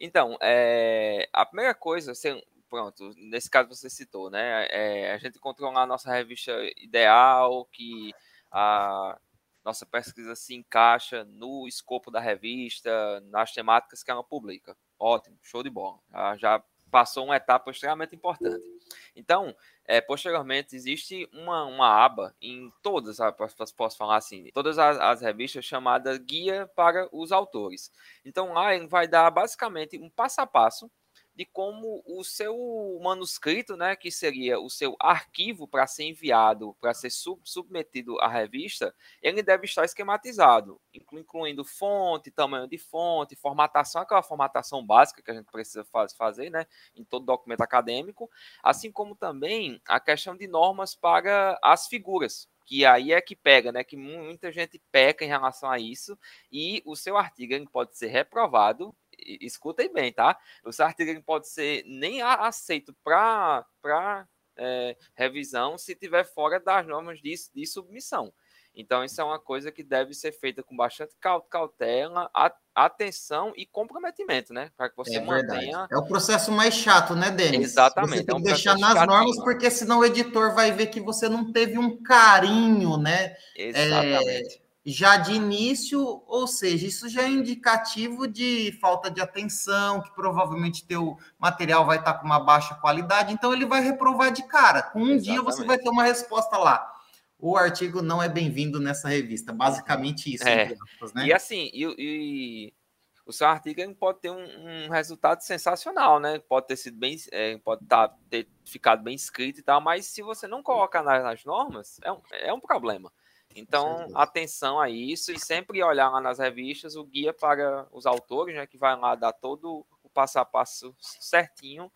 Então, é, a primeira coisa, assim, pronto, nesse caso você citou, né? É, a gente encontrou lá a nossa revista ideal, que a nossa pesquisa se encaixa no escopo da revista, nas temáticas que ela publica. Ótimo, show de bola. Já passou uma etapa extremamente importante. Então, é, posteriormente, existe uma, uma aba em todas, posso falar assim, todas as, as, revistas chamada Guia para os Autores. Então, lá ele vai dar basicamente um passo a passo de como o seu manuscrito, né, que seria o seu arquivo para ser enviado, para ser sub submetido à revista, ele deve estar esquematizado, incluindo fonte, tamanho de fonte, formatação, aquela formatação básica que a gente precisa faz, fazer, né, em todo documento acadêmico, assim como também a questão de normas para as figuras, que aí é que pega, né? Que muita gente peca em relação a isso e o seu artigo pode ser reprovado escutem bem, tá? O artigo pode ser nem aceito para é, revisão se tiver fora das normas de, de submissão. Então, isso é uma coisa que deve ser feita com bastante cautela, atenção e comprometimento, né? Para que você é mantenha. É o processo mais chato, né, Denis? Exatamente. Você tem é um que deixar nas chatinho. normas, porque senão o editor vai ver que você não teve um carinho, né? Exatamente. É já de início, ou seja, isso já é indicativo de falta de atenção, que provavelmente teu material vai estar com uma baixa qualidade, então ele vai reprovar de cara. Com um Exatamente. dia você vai ter uma resposta lá. O artigo não é bem-vindo nessa revista, basicamente isso. É. Aspas, né? E assim, e, e, o seu artigo pode ter um, um, resultado sensacional, né? Pode ter sido bem, é, pode tá, ter ficado bem escrito e tal, mas se você não coloca nas, nas normas, é um, é um problema. Então, atenção a isso e sempre olhar lá nas revistas o guia para os autores, né? Que vai lá dar todo o passo a passo certinho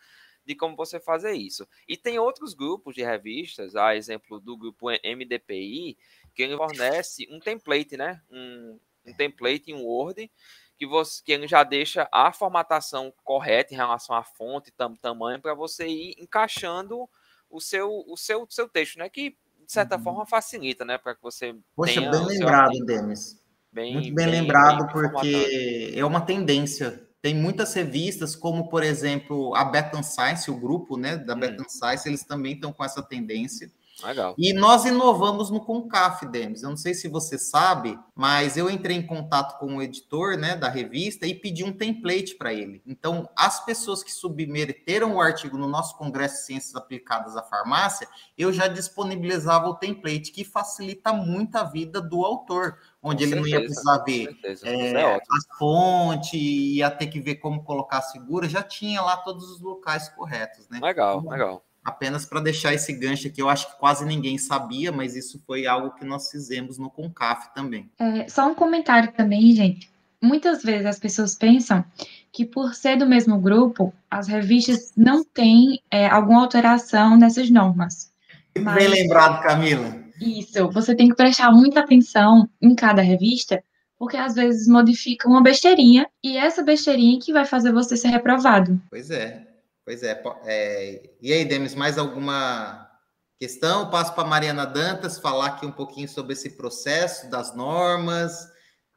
de como você fazer isso. E tem outros grupos de revistas, a exemplo do grupo MDPI, que ele fornece um template, né? Um, um template em Word que você que ele já deixa a formatação correta em relação à fonte, tam, tamanho para você ir encaixando o seu o seu seu texto, né? Que de certa uhum. forma facilita, né, para que você Poxa, bem lembrado, Denis. Bem, Muito bem, bem lembrado bem porque é uma tendência tem muitas revistas, como por exemplo a Betan Science, o grupo né, da hum. Betan Science, eles também estão com essa tendência. Legal. E nós inovamos no Concaf, Demis. Eu não sei se você sabe, mas eu entrei em contato com o editor né, da revista e pedi um template para ele. Então, as pessoas que submeteram o artigo no nosso Congresso de Ciências Aplicadas à Farmácia, eu já disponibilizava o template, que facilita muito a vida do autor, onde com ele certeza, não ia precisar ver é, é a fonte, ia ter que ver como colocar a segura, já tinha lá todos os locais corretos. Né? Legal, então, legal apenas para deixar esse gancho aqui, eu acho que quase ninguém sabia, mas isso foi algo que nós fizemos no CONCAF também. É, só um comentário também, gente. Muitas vezes as pessoas pensam que por ser do mesmo grupo, as revistas não têm é, alguma alteração nessas normas. Mas, Bem lembrado, Camila. Isso, você tem que prestar muita atenção em cada revista, porque às vezes modifica uma besteirinha e essa besteirinha que vai fazer você ser reprovado. Pois é. Pois é, é. E aí, Demis, mais alguma questão? Passo para Mariana Dantas falar aqui um pouquinho sobre esse processo das normas,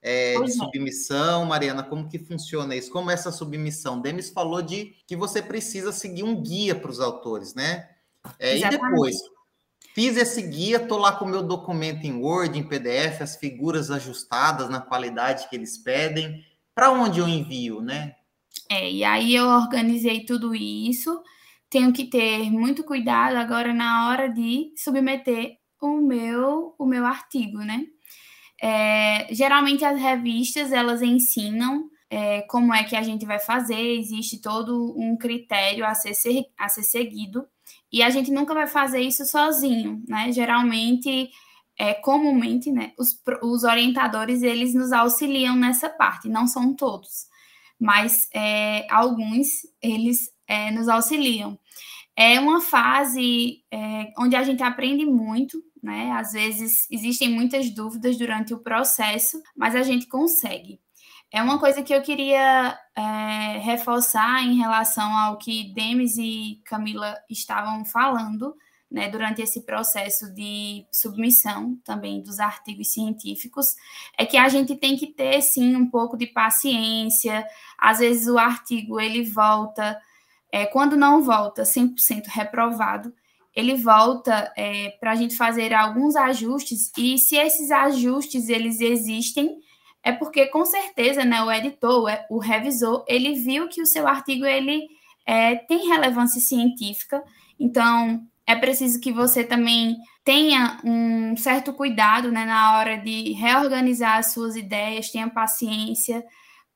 é, de submissão. Mariana, como que funciona isso? Como é essa submissão? Demis falou de que você precisa seguir um guia para os autores, né? É, e depois, fiz esse guia, estou lá com o meu documento em Word, em PDF, as figuras ajustadas na qualidade que eles pedem. Para onde eu envio, né? É, e aí eu organizei tudo isso. Tenho que ter muito cuidado agora na hora de submeter o meu, o meu artigo, né? É, geralmente as revistas elas ensinam é, como é que a gente vai fazer, existe todo um critério a ser, a ser seguido, e a gente nunca vai fazer isso sozinho, né? Geralmente, é, comumente, né, os, os orientadores eles nos auxiliam nessa parte, não são todos mas é, alguns eles é, nos auxiliam. É uma fase é, onde a gente aprende muito, né? Às vezes existem muitas dúvidas durante o processo, mas a gente consegue. É uma coisa que eu queria é, reforçar em relação ao que Demis e Camila estavam falando, né, durante esse processo de submissão também dos artigos científicos, é que a gente tem que ter sim um pouco de paciência. Às vezes o artigo ele volta, é, quando não volta 100% reprovado, ele volta é, para a gente fazer alguns ajustes e se esses ajustes eles existem é porque com certeza né, o editor, o revisor, ele viu que o seu artigo ele é, tem relevância científica, então é preciso que você também tenha um certo cuidado né, na hora de reorganizar as suas ideias, tenha paciência,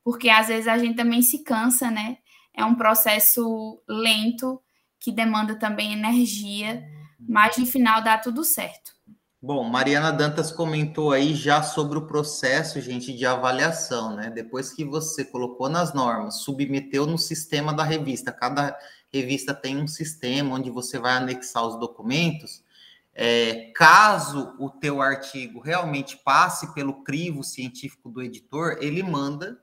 porque às vezes a gente também se cansa, né? É um processo lento que demanda também energia, mas no final dá tudo certo. Bom, Mariana Dantas comentou aí já sobre o processo, gente, de avaliação, né? Depois que você colocou nas normas, submeteu no sistema da revista, cada revista tem um sistema onde você vai anexar os documentos. É, caso o teu artigo realmente passe pelo crivo científico do editor, ele manda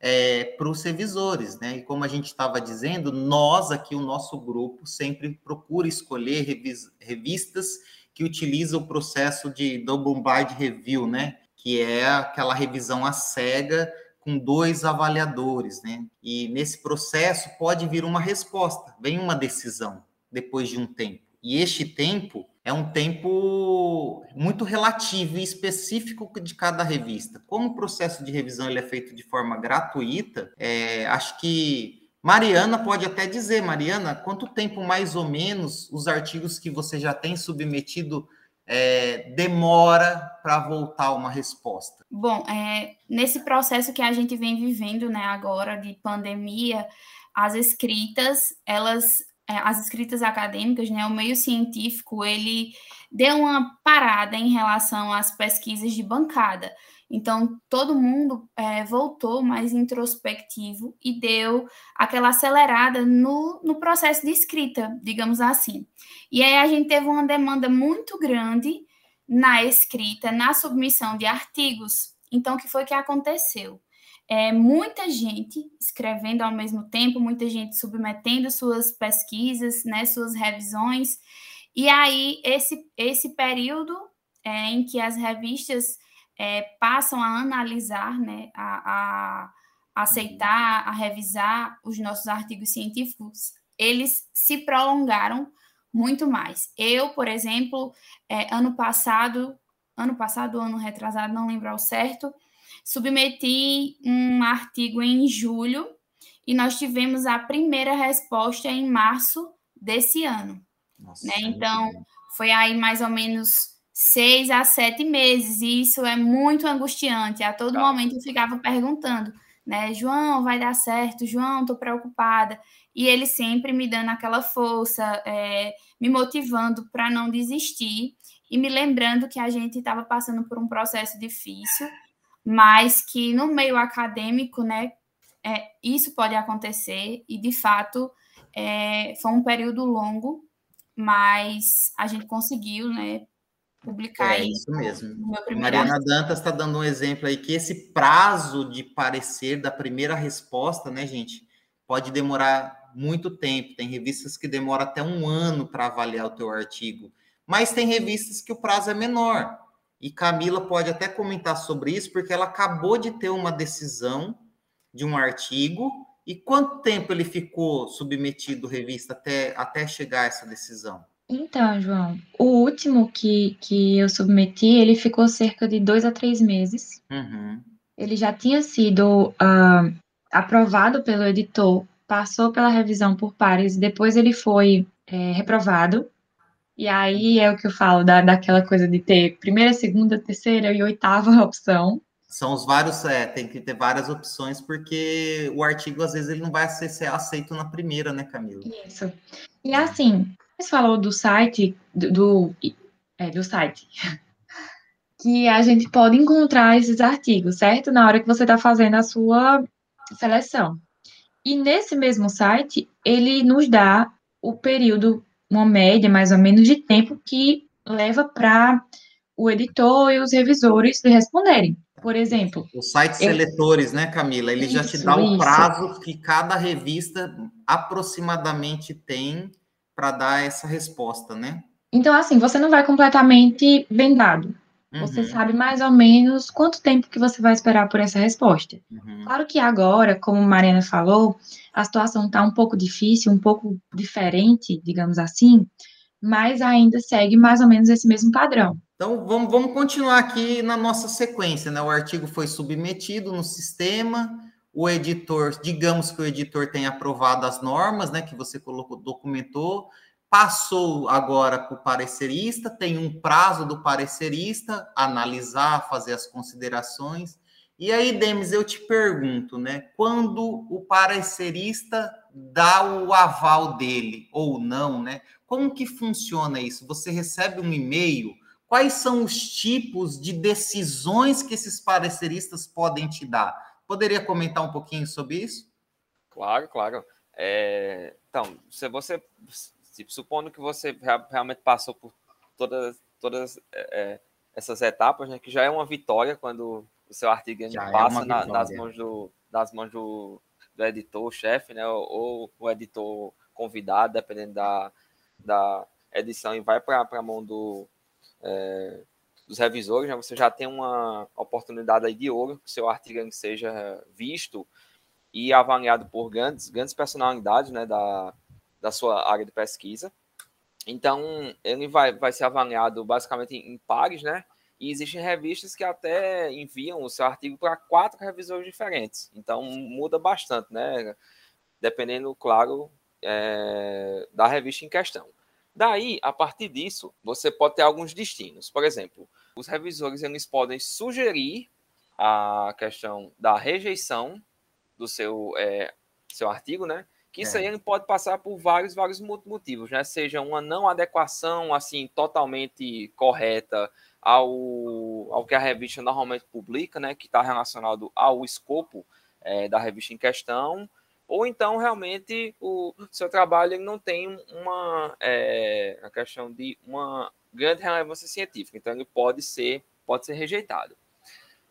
é, para os revisores, né? E como a gente estava dizendo, nós aqui, o nosso grupo, sempre procura escolher revis revistas que utilizam o processo de double blind review, né? Que é aquela revisão à cega com dois avaliadores, né? E nesse processo pode vir uma resposta, vem uma decisão depois de um tempo. E este tempo é um tempo muito relativo e específico de cada revista. Como o processo de revisão ele é feito de forma gratuita, é, acho que Mariana pode até dizer, Mariana, quanto tempo mais ou menos os artigos que você já tem submetido é, demora para voltar uma resposta? Bom, é, nesse processo que a gente vem vivendo, né, agora de pandemia, as escritas, elas, é, as escritas acadêmicas, né, o meio científico, ele deu uma parada em relação às pesquisas de bancada. Então, todo mundo é, voltou mais introspectivo e deu aquela acelerada no, no processo de escrita, digamos assim. E aí a gente teve uma demanda muito grande na escrita, na submissão de artigos. Então, o que foi que aconteceu? É, muita gente escrevendo ao mesmo tempo, muita gente submetendo suas pesquisas, né, suas revisões. E aí, esse, esse período é, em que as revistas é, passam a analisar, né, a, a aceitar, a revisar os nossos artigos científicos, eles se prolongaram muito mais. Eu, por exemplo, é, ano passado, ano passado, ano retrasado, não lembro ao certo, submeti um artigo em julho e nós tivemos a primeira resposta em março desse ano. Nossa, né? Então, foi aí mais ou menos seis a sete meses, e isso é muito angustiante. A todo tá. momento eu ficava perguntando, né, João, vai dar certo? João, estou preocupada. E ele sempre me dando aquela força, é, me motivando para não desistir e me lembrando que a gente estava passando por um processo difícil, mas que no meio acadêmico, né, é, isso pode acontecer e de fato é, foi um período longo, mas a gente conseguiu, né, publicar é, isso mesmo. Mariana artigo. Dantas está dando um exemplo aí que esse prazo de parecer da primeira resposta, né, gente, pode demorar muito tempo. Tem revistas que demoram até um ano para avaliar o teu artigo, mas tem revistas que o prazo é menor. E Camila pode até comentar sobre isso, porque ela acabou de ter uma decisão de um artigo. E quanto tempo ele ficou submetido revista até, até chegar a essa decisão? Então, João, o último que, que eu submeti, ele ficou cerca de dois a três meses. Uhum. Ele já tinha sido uh, aprovado pelo editor, passou pela revisão por pares, depois ele foi é, reprovado. E aí é o que eu falo, da, daquela coisa de ter primeira, segunda, terceira e oitava [LAUGHS] opção. São os vários, é, tem que ter várias opções, porque o artigo, às vezes, ele não vai ser, aceito na primeira, né, Camila? Isso. E assim, falou do site, do, do, é, do site, [LAUGHS] que a gente pode encontrar esses artigos, certo? Na hora que você está fazendo a sua seleção. E nesse mesmo site, ele nos dá o período, uma média mais ou menos de tempo que leva para o editor e os revisores responderem. Por exemplo. Os sites eu... seletores, né, Camila? Ele isso, já te dá o prazo que cada revista aproximadamente tem para dar essa resposta, né? Então, assim, você não vai completamente vendado. Uhum. Você sabe mais ou menos quanto tempo que você vai esperar por essa resposta. Uhum. Claro que agora, como Mariana falou, a situação está um pouco difícil, um pouco diferente, digamos assim, mas ainda segue mais ou menos esse mesmo padrão. Então, vamos, vamos continuar aqui na nossa sequência, né? O artigo foi submetido no sistema, o editor, digamos que o editor tenha aprovado as normas, né, que você colocou, documentou, passou agora para o parecerista, tem um prazo do parecerista analisar, fazer as considerações. E aí, Demis, eu te pergunto, né, quando o parecerista dá o aval dele ou não, né? Como que funciona isso? Você recebe um e-mail? Quais são os tipos de decisões que esses pareceristas podem te dar? Poderia comentar um pouquinho sobre isso? Claro, claro. É, então, se você, tipo, supondo que você realmente passou por todas, todas é, é, essas etapas, né, que já é uma vitória quando o seu artigo é passa é na, nas mãos do, das mãos do, do editor, chefe, né, ou, ou, o editor convidado, dependendo da, da edição, e vai para a mão do, é, dos revisores, né, você já tem uma oportunidade aí de ouro que seu artigo seja visto e avaliado por grandes, grandes personalidades né, da, da sua área de pesquisa. Então, ele vai, vai ser avaliado basicamente em pares, né? E existem revistas que até enviam o seu artigo para quatro revisores diferentes. Então, muda bastante, né? Dependendo, claro, é, da revista em questão. Daí, a partir disso, você pode ter alguns destinos. Por exemplo, os revisores eles podem sugerir a questão da rejeição do seu, é, seu artigo, né? Que isso é. aí ele pode passar por vários, vários motivos, né? Seja uma não adequação, assim, totalmente correta ao, ao que a revista normalmente publica, né? Que está relacionado ao escopo é, da revista em questão, ou então realmente o seu trabalho ele não tem uma é, a questão de uma grande relevância científica, então ele pode ser pode ser rejeitado.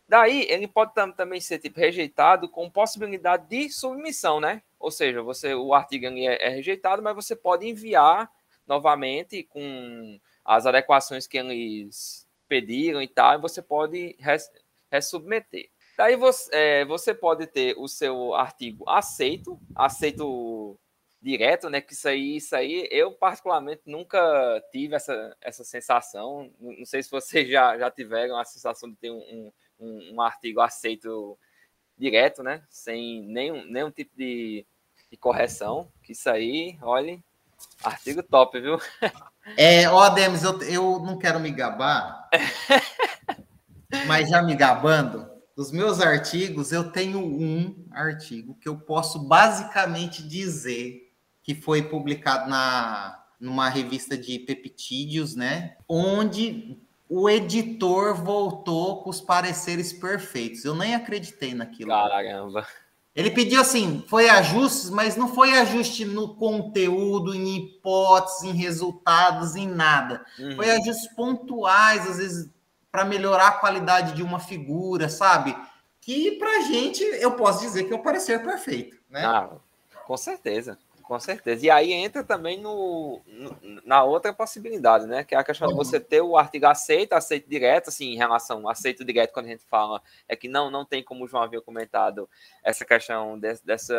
Daí ele pode também ser tipo rejeitado com possibilidade de submissão, né? Ou seja, você o artigo é, é rejeitado, mas você pode enviar novamente com as adequações que eles pediram e tal, e você pode resubmeter. Daí você, é, você pode ter o seu artigo aceito, aceito direto, né? Que isso aí, isso aí, eu particularmente nunca tive essa, essa sensação. Não sei se vocês já, já tiveram a sensação de ter um, um, um artigo aceito direto, né? Sem nenhum, nenhum tipo de, de correção. Que isso aí, olhe, artigo top, viu? [LAUGHS] É, ó, Demis, eu, eu não quero me gabar, [LAUGHS] mas já me gabando, dos meus artigos, eu tenho um artigo que eu posso basicamente dizer que foi publicado na numa revista de peptídeos, né? Onde o editor voltou com os pareceres perfeitos. Eu nem acreditei naquilo. Caramba. Ele pediu assim, foi ajustes, mas não foi ajuste no conteúdo, em hipóteses, em resultados, em nada. Uhum. Foi ajustes pontuais, às vezes para melhorar a qualidade de uma figura, sabe? Que para gente eu posso dizer que é o parecer perfeito, né? Ah, com certeza, com certeza. E aí entra também no, no, na outra possibilidade, né? Que é a questão uhum. de você ter o artigo aceito, aceito direto, assim, em relação aceito direto quando a gente fala é que não não tem como o João havia comentado essa questão de, dessas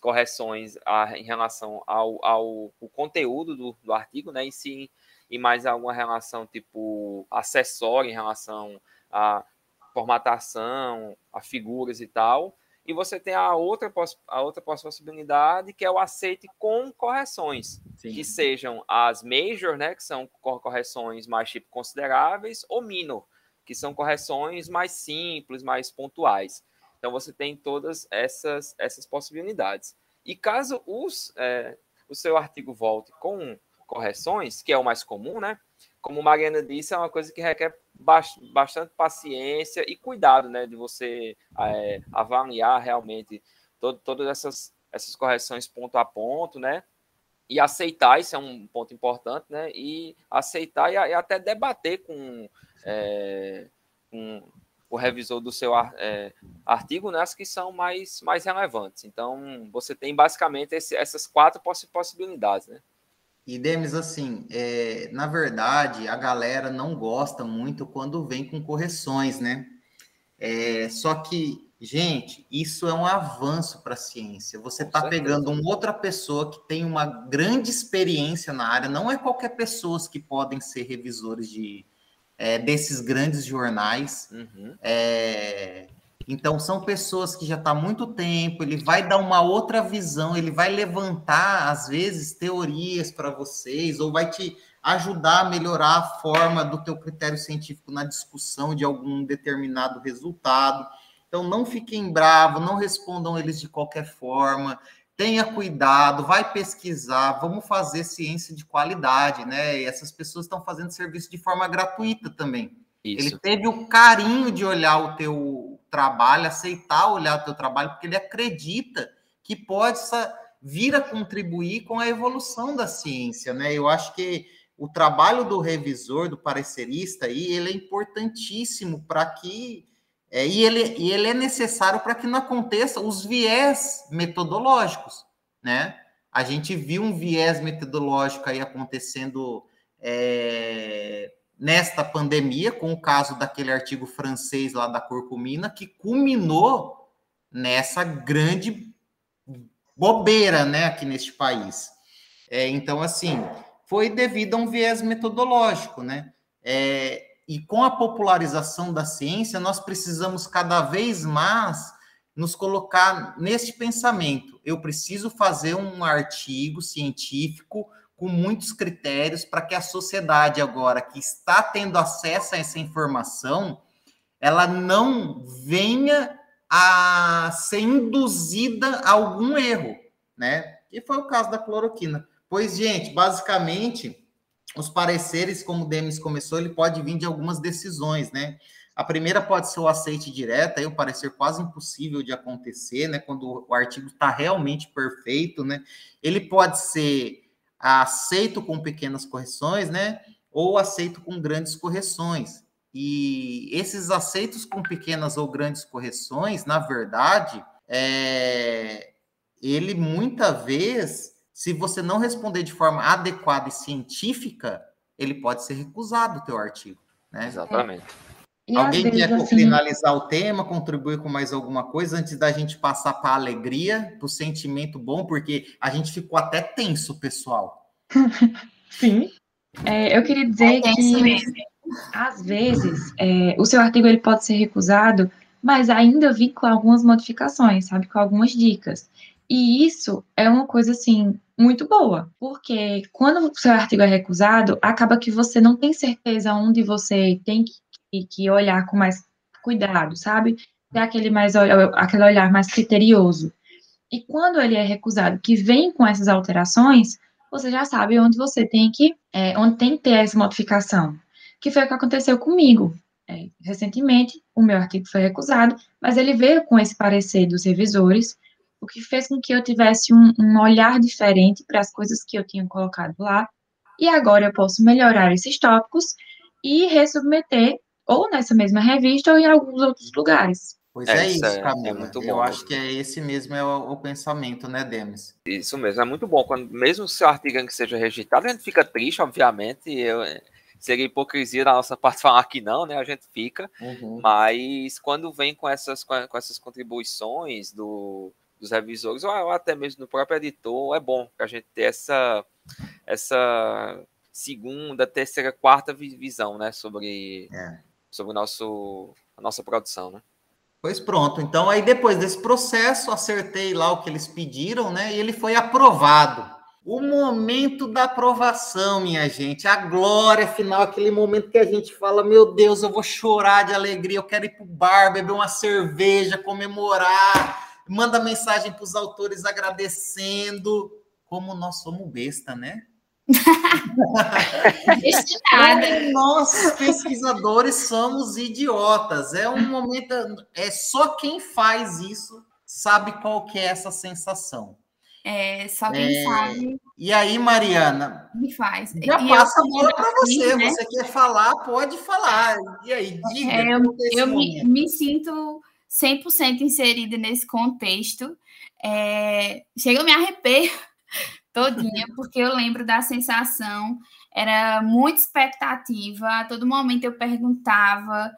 correções a, em relação ao, ao conteúdo do, do artigo, né? Em si e mais alguma relação tipo acessória em relação à formatação, a figuras e tal. E você tem a outra, a outra possibilidade, que é o aceite com correções, Sim. que sejam as major, né, que são correções mais tipo consideráveis, ou minor, que são correções mais simples, mais pontuais. Então você tem todas essas, essas possibilidades. E caso os, é, o seu artigo volte com correções, que é o mais comum, né? Como Mariana disse, é uma coisa que requer bastante paciência e cuidado, né? De você é, avaliar realmente todo, todas essas, essas correções ponto a ponto, né? E aceitar, isso é um ponto importante, né? E aceitar e, e até debater com, é, com o revisor do seu é, artigo, né, as que são mais, mais relevantes. Então, você tem basicamente esse, essas quatro possibilidades, né? E Demis, assim, é, na verdade, a galera não gosta muito quando vem com correções, né? É, só que, gente, isso é um avanço para a ciência. Você está pegando uma outra pessoa que tem uma grande experiência na área, não é qualquer pessoa que podem ser revisores de, é, desses grandes jornais. Uhum. É, então, são pessoas que já estão tá há muito tempo, ele vai dar uma outra visão, ele vai levantar, às vezes, teorias para vocês, ou vai te ajudar a melhorar a forma do teu critério científico na discussão de algum determinado resultado. Então, não fiquem bravos, não respondam eles de qualquer forma, tenha cuidado, vai pesquisar, vamos fazer ciência de qualidade, né? E essas pessoas estão fazendo serviço de forma gratuita também. Isso. Ele teve o carinho de olhar o teu trabalho, aceitar olhar o teu trabalho, porque ele acredita que pode vir a contribuir com a evolução da ciência, né? Eu acho que o trabalho do revisor, do parecerista aí, ele é importantíssimo para que é, e, ele, e ele é necessário para que não aconteça os viés metodológicos, né? A gente viu um viés metodológico aí acontecendo é, nesta pandemia, com o caso daquele artigo francês lá da curcumina, que culminou nessa grande bobeira, né, aqui neste país. É, então, assim, foi devido a um viés metodológico, né? É, e com a popularização da ciência, nós precisamos cada vez mais nos colocar neste pensamento. Eu preciso fazer um artigo científico com muitos critérios para que a sociedade agora que está tendo acesso a essa informação, ela não venha a ser induzida a algum erro, né? E foi o caso da cloroquina. Pois, gente, basicamente, os pareceres, como o Demis começou, ele pode vir de algumas decisões, né? A primeira pode ser o aceite direto, aí o parecer quase impossível de acontecer, né? Quando o artigo está realmente perfeito, né? Ele pode ser aceito com pequenas correções, né? Ou aceito com grandes correções. E esses aceitos com pequenas ou grandes correções, na verdade, é... ele muita vez, se você não responder de forma adequada e científica, ele pode ser recusado o teu artigo, né? Exatamente. E Alguém quer assim... finalizar o tema, contribuir com mais alguma coisa antes da gente passar para a alegria, para o sentimento bom, porque a gente ficou até tenso, pessoal. [LAUGHS] Sim. É, eu queria dizer é que às vezes é, o seu artigo ele pode ser recusado, mas ainda vi com algumas modificações, sabe, com algumas dicas. E isso é uma coisa assim muito boa, porque quando o seu artigo é recusado, acaba que você não tem certeza onde você tem que e que olhar com mais cuidado, sabe? Ter aquele, mais, aquele olhar mais criterioso. E quando ele é recusado, que vem com essas alterações, você já sabe onde você tem que, é, onde tem que ter essa modificação. Que foi o que aconteceu comigo. É, recentemente, o meu artigo foi recusado, mas ele veio com esse parecer dos revisores, o que fez com que eu tivesse um, um olhar diferente para as coisas que eu tinha colocado lá, e agora eu posso melhorar esses tópicos e resubmeter ou nessa mesma revista ou em alguns outros lugares. Pois é, é isso, é, Camila. É muito bom. Eu acho que é esse mesmo é o, o, pensamento, né, Demis? Isso mesmo, é muito bom. Quando mesmo se o artigo que seja registrado, a gente fica triste, obviamente. Eu, seria hipocrisia da nossa [LAUGHS] parte falar que não, né? A gente fica. Uhum. Mas quando vem com essas, com, essas contribuições do, dos revisores, ou, ou até mesmo do próprio editor, é bom que a gente ter essa, essa segunda, terceira, quarta visão, né? Sobre. É sobre o nosso, a nossa produção, né? Pois pronto. Então, aí depois desse processo, acertei lá o que eles pediram, né? E ele foi aprovado. O momento da aprovação, minha gente, a glória final, aquele momento que a gente fala: Meu Deus, eu vou chorar de alegria, eu quero ir para o bar, beber uma cerveja, comemorar, manda mensagem para os autores agradecendo. Como nós somos besta, né? Nós, pesquisadores, somos idiotas. É um momento. É só quem faz isso sabe qual que é essa sensação. É, só quem é, sabe. E aí, Mariana? Me faz. Já e passa a bola para você. Né? Você quer falar, pode falar. E aí, diga. É, eu eu me, me, sinto 100% inserida nesse contexto. É, chega a me arrepender todinha, porque eu lembro da sensação, era muita expectativa, a todo momento eu perguntava.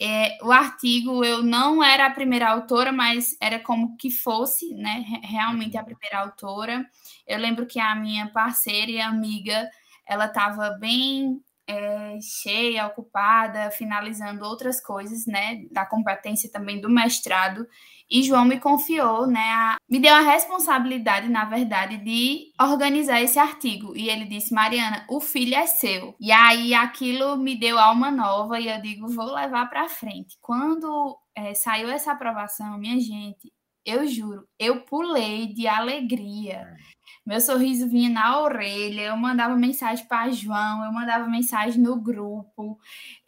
É, o artigo eu não era a primeira autora, mas era como que fosse, né? Realmente a primeira autora. Eu lembro que a minha parceira e amiga, ela estava bem é, cheia, ocupada, finalizando outras coisas, né? Da competência também do mestrado. E João me confiou, né, a, me deu a responsabilidade, na verdade, de organizar esse artigo. E ele disse: Mariana, o filho é seu. E aí aquilo me deu alma nova e eu digo: vou levar para frente. Quando é, saiu essa aprovação, minha gente, eu juro, eu pulei de alegria meu sorriso vinha na orelha, eu mandava mensagem para João, eu mandava mensagem no grupo.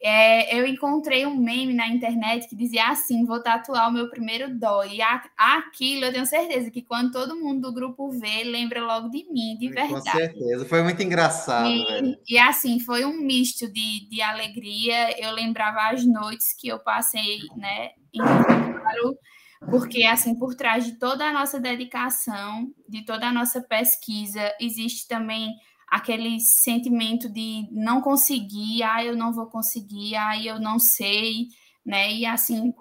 É, eu encontrei um meme na internet que dizia assim: vou tatuar o meu primeiro dó. E a, aquilo eu tenho certeza que quando todo mundo do grupo vê, lembra logo de mim, de verdade. Com certeza, foi muito engraçado. E, e assim, foi um misto de, de alegria. Eu lembrava as noites que eu passei, né, em claro porque assim por trás de toda a nossa dedicação, de toda a nossa pesquisa, existe também aquele sentimento de não conseguir, ah, eu não vou conseguir, ah, eu não sei, né? E assim,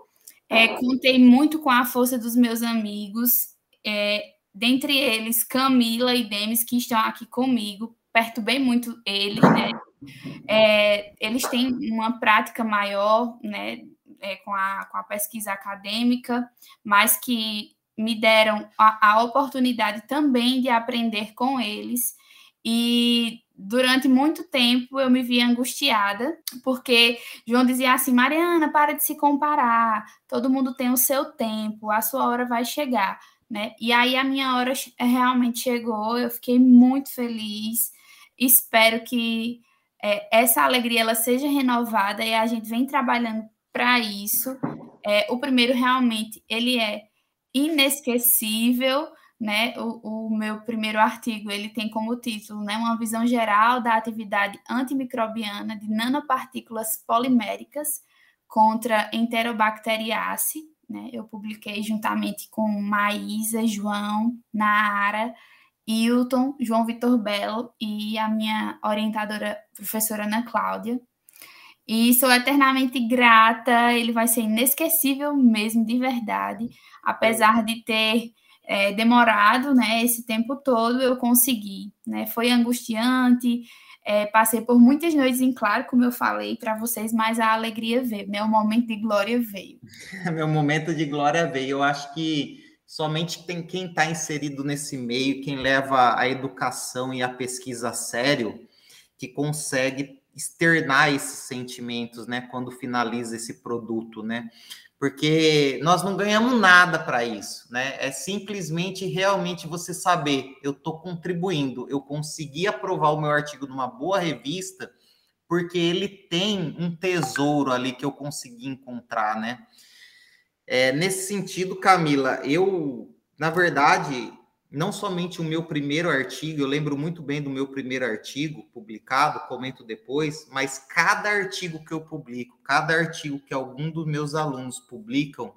é, contei muito com a força dos meus amigos, é, dentre eles Camila e Demis, que estão aqui comigo, perturbei muito eles, né? É, eles têm uma prática maior, né, é, com, a, com a pesquisa acadêmica, mas que me deram a, a oportunidade também de aprender com eles. E durante muito tempo eu me via angustiada, porque João dizia assim: Mariana, para de se comparar, todo mundo tem o seu tempo, a sua hora vai chegar. Né? E aí a minha hora realmente chegou, eu fiquei muito feliz. Espero que é, essa alegria ela seja renovada e a gente vem trabalhando para isso. É, o primeiro realmente ele é inesquecível, né? O, o, meu primeiro artigo ele tem como título, né, uma visão geral da atividade antimicrobiana de nanopartículas poliméricas contra enterobacteriace, né? Eu publiquei juntamente com Maísa, João, Naara, Hilton, João Vitor Belo e a minha orientadora, professora Ana Cláudia. E sou eternamente grata, ele vai ser inesquecível mesmo, de verdade. Apesar de ter é, demorado né, esse tempo todo, eu consegui. Né? Foi angustiante, é, passei por muitas noites em claro, como eu falei para vocês, mas a alegria veio, o momento de glória veio. [LAUGHS] Meu momento de glória veio. Eu acho que somente tem quem está inserido nesse meio, quem leva a educação e a pesquisa a sério, que consegue externar esses sentimentos, né, quando finaliza esse produto, né? Porque nós não ganhamos nada para isso, né? É simplesmente realmente você saber, eu estou contribuindo, eu consegui aprovar o meu artigo numa boa revista, porque ele tem um tesouro ali que eu consegui encontrar, né? É, nesse sentido, Camila, eu, na verdade, não somente o meu primeiro artigo, eu lembro muito bem do meu primeiro artigo publicado, comento depois, mas cada artigo que eu publico, cada artigo que algum dos meus alunos publicam,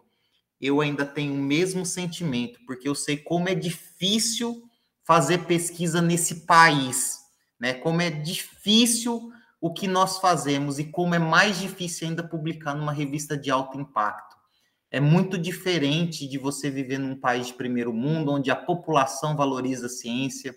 eu ainda tenho o mesmo sentimento, porque eu sei como é difícil fazer pesquisa nesse país, né? Como é difícil o que nós fazemos e como é mais difícil ainda publicar numa revista de alto impacto é muito diferente de você viver num país de primeiro mundo, onde a população valoriza a ciência,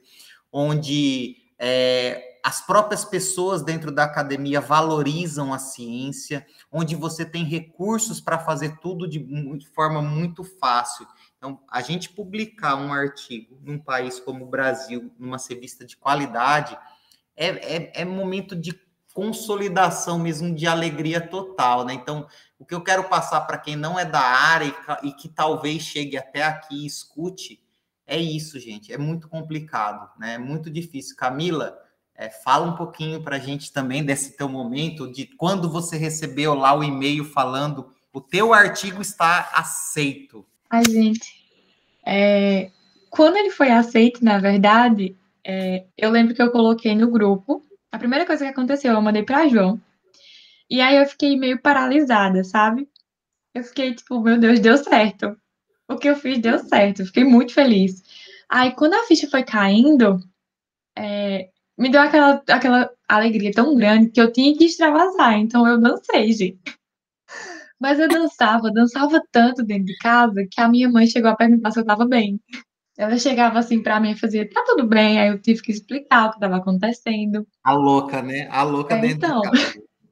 onde é, as próprias pessoas dentro da academia valorizam a ciência, onde você tem recursos para fazer tudo de, de, forma muito fácil. Então, a gente publicar um artigo num país como o Brasil, numa revista de qualidade, é, é, é momento de consolidação mesmo de alegria total, né? Então, o que eu quero passar para quem não é da área e, que talvez chegue até aqui e escute é isso, gente. É muito complicado, né? É muito difícil. Camila, é, fala um pouquinho para a gente também desse teu momento, de quando você recebeu lá o e-mail falando o teu artigo está aceito. Ai, gente, é, quando ele foi aceito, na verdade, é, eu lembro que eu coloquei no grupo. A primeira coisa que aconteceu, eu mandei para João. E aí eu fiquei meio paralisada, sabe? Eu fiquei tipo, meu Deus, deu certo. O que eu fiz deu certo. Fiquei muito feliz. Aí quando a ficha foi caindo, é, me deu aquela, aquela alegria tão grande que eu tinha que extravasar. Então eu dancei, gente. Mas eu dançava, dançava tanto dentro de casa que a minha mãe chegou a perguntar se eu tava bem. Ela chegava assim para mim e fazia, tá tudo bem. Aí eu tive que explicar o que estava acontecendo. A louca, né? A louca é, dentro então.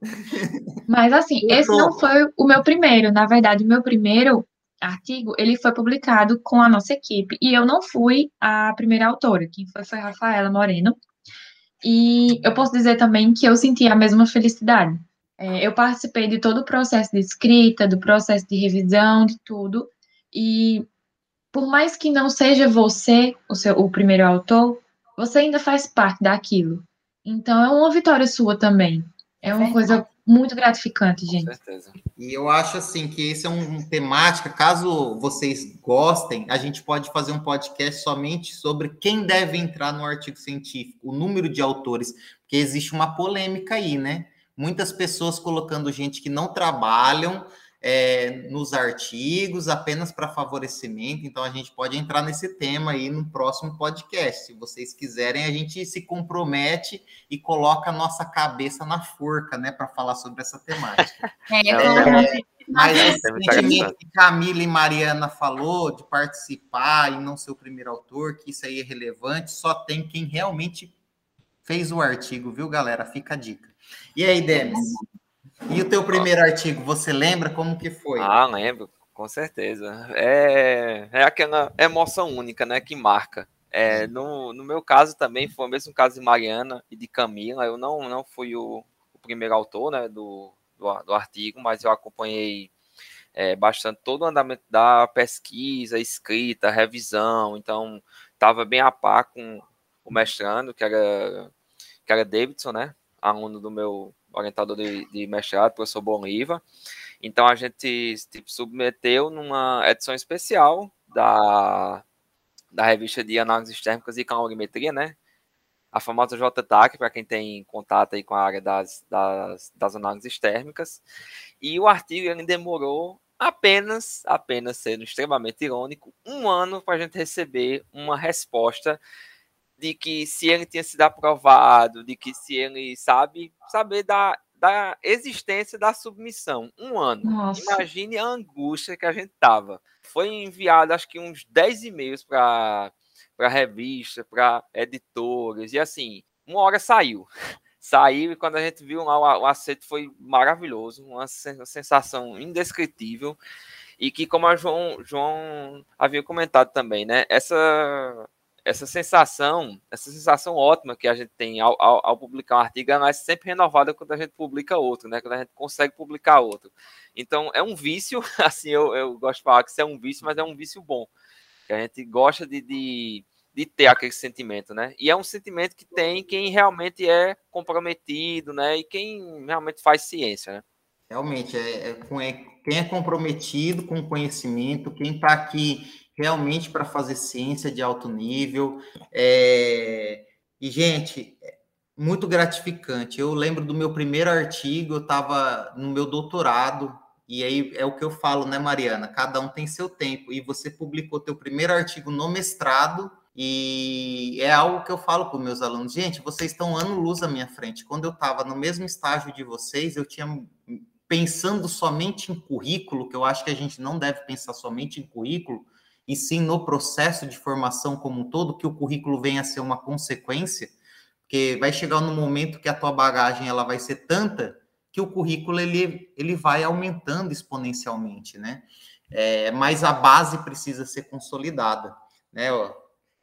[LAUGHS] Mas assim, esse não foi o meu primeiro. Na verdade, o meu primeiro artigo, ele foi publicado com a nossa equipe. E eu não fui a primeira autora. Quem foi foi a Rafaela Moreno. E eu posso dizer também que eu senti a mesma felicidade. É, eu participei de todo o processo de escrita, do processo de revisão, de tudo. E por mais que não seja você o, seu, o primeiro autor, você ainda faz parte daquilo. Então é uma vitória sua também. É uma coisa muito gratificante, gente. Com certeza. E eu acho assim que esse é um, um temática, caso vocês gostem, a gente pode fazer um podcast somente sobre quem deve entrar no artigo científico, o número de autores, porque existe uma polêmica aí, né? Muitas pessoas colocando gente que não trabalham, é, nos artigos apenas para favorecimento. Então a gente pode entrar nesse tema aí no próximo podcast. Se vocês quiserem, a gente se compromete e coloca a nossa cabeça na forca, né, para falar sobre essa temática. [LAUGHS] É, é, mas esse sentimento que Camila e Mariana falou de participar e não ser o primeiro autor, que isso aí é relevante, só tem quem realmente fez o artigo, viu, galera? Fica a dica. E aí, Demis? E o teu primeiro artigo, você lembra como que foi? Ah, lembro, com certeza. É, é aquela emoção única, né, que marca. É, no, no meu caso também foi o mesmo caso de Mariana e de Camila. Eu não, não fui o, o primeiro autor né, do, do, do, artigo, mas eu acompanhei é, bastante todo o andamento da pesquisa, escrita, revisão. Então, estava bem a par com o mestrando, que era, que era Davidson, né? Aluno do meu orientador de, de mestrado, professor Boniva. Então, a gente tipo, submeteu numa edição especial da da revista de análises térmicas e calorimetria, né? A famosa JTAC, para quem tem contato aí com a área das, das, das análises térmicas. E o artigo ele demorou apenas, apenas sendo extremamente irônico, um ano para a gente receber uma resposta de que se ele tinha sido aprovado, de que se ele sabe, saber da, da existência da submissão. Um ano. Nossa. Imagine a angústia que a gente tava foi enviado acho que uns 10 e-mails para para revista, para editores, e assim, uma hora saiu. [LAUGHS] Saiu e quando a gente viu lá o, o aceito foi maravilhoso, uma sensação indescritível. E que, como a João, João havia comentado também, né? Essa essa sensação, essa sensação ótima que a gente tem ao, ao, ao, publicar um artigo, é sempre renovada quando a gente publica outro, né? Quando a gente consegue publicar outro. Então, é um vício, [LAUGHS] assim, eu, eu gosto de falar que isso é um vício, mas é um vício bom. Que a gente gosta de, de, de ter aquele sentimento, né? E é um sentimento que tem quem realmente é comprometido, né? E quem realmente faz ciência, né? Realmente, é, é, é quem é comprometido com o conhecimento, quem está aqui realmente para fazer ciência de alto nível. É... E, gente, é muito gratificante. Eu lembro do meu primeiro artigo, eu estava no meu doutorado, e aí é o que eu falo, né, Mariana? Cada um tem seu tempo. E você publicou teu primeiro artigo no mestrado, e é algo que eu falo para os meus alunos, gente, vocês estão ano luz à minha frente. Quando eu estava no mesmo estágio de vocês, eu tinha pensando somente em currículo, que eu acho que a gente não deve pensar somente em currículo, e sim no processo de formação como um todo, que o currículo venha a ser uma consequência, porque vai chegar no momento que a tua bagagem ela vai ser tanta que o currículo ele, ele vai aumentando exponencialmente, né? É, mas a base precisa ser consolidada, né? Ó,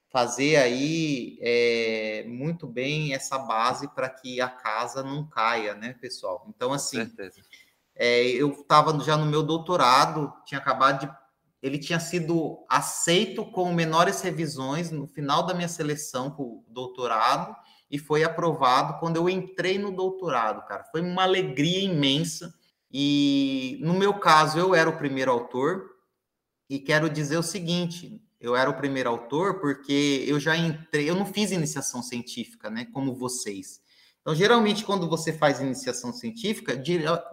fazer aí é, muito bem essa base para que a casa não caia, né, pessoal? Então, assim, é, eu estava já no meu doutorado, tinha acabado de ele tinha sido aceito com menores revisões no final da minha seleção para o doutorado e foi aprovado quando eu entrei no doutorado, cara. Foi uma alegria imensa. E no meu caso, eu era o primeiro autor, e quero dizer o seguinte: eu era o primeiro autor porque eu já entrei, eu não fiz iniciação científica, né, como vocês. Então, geralmente, quando você faz iniciação científica,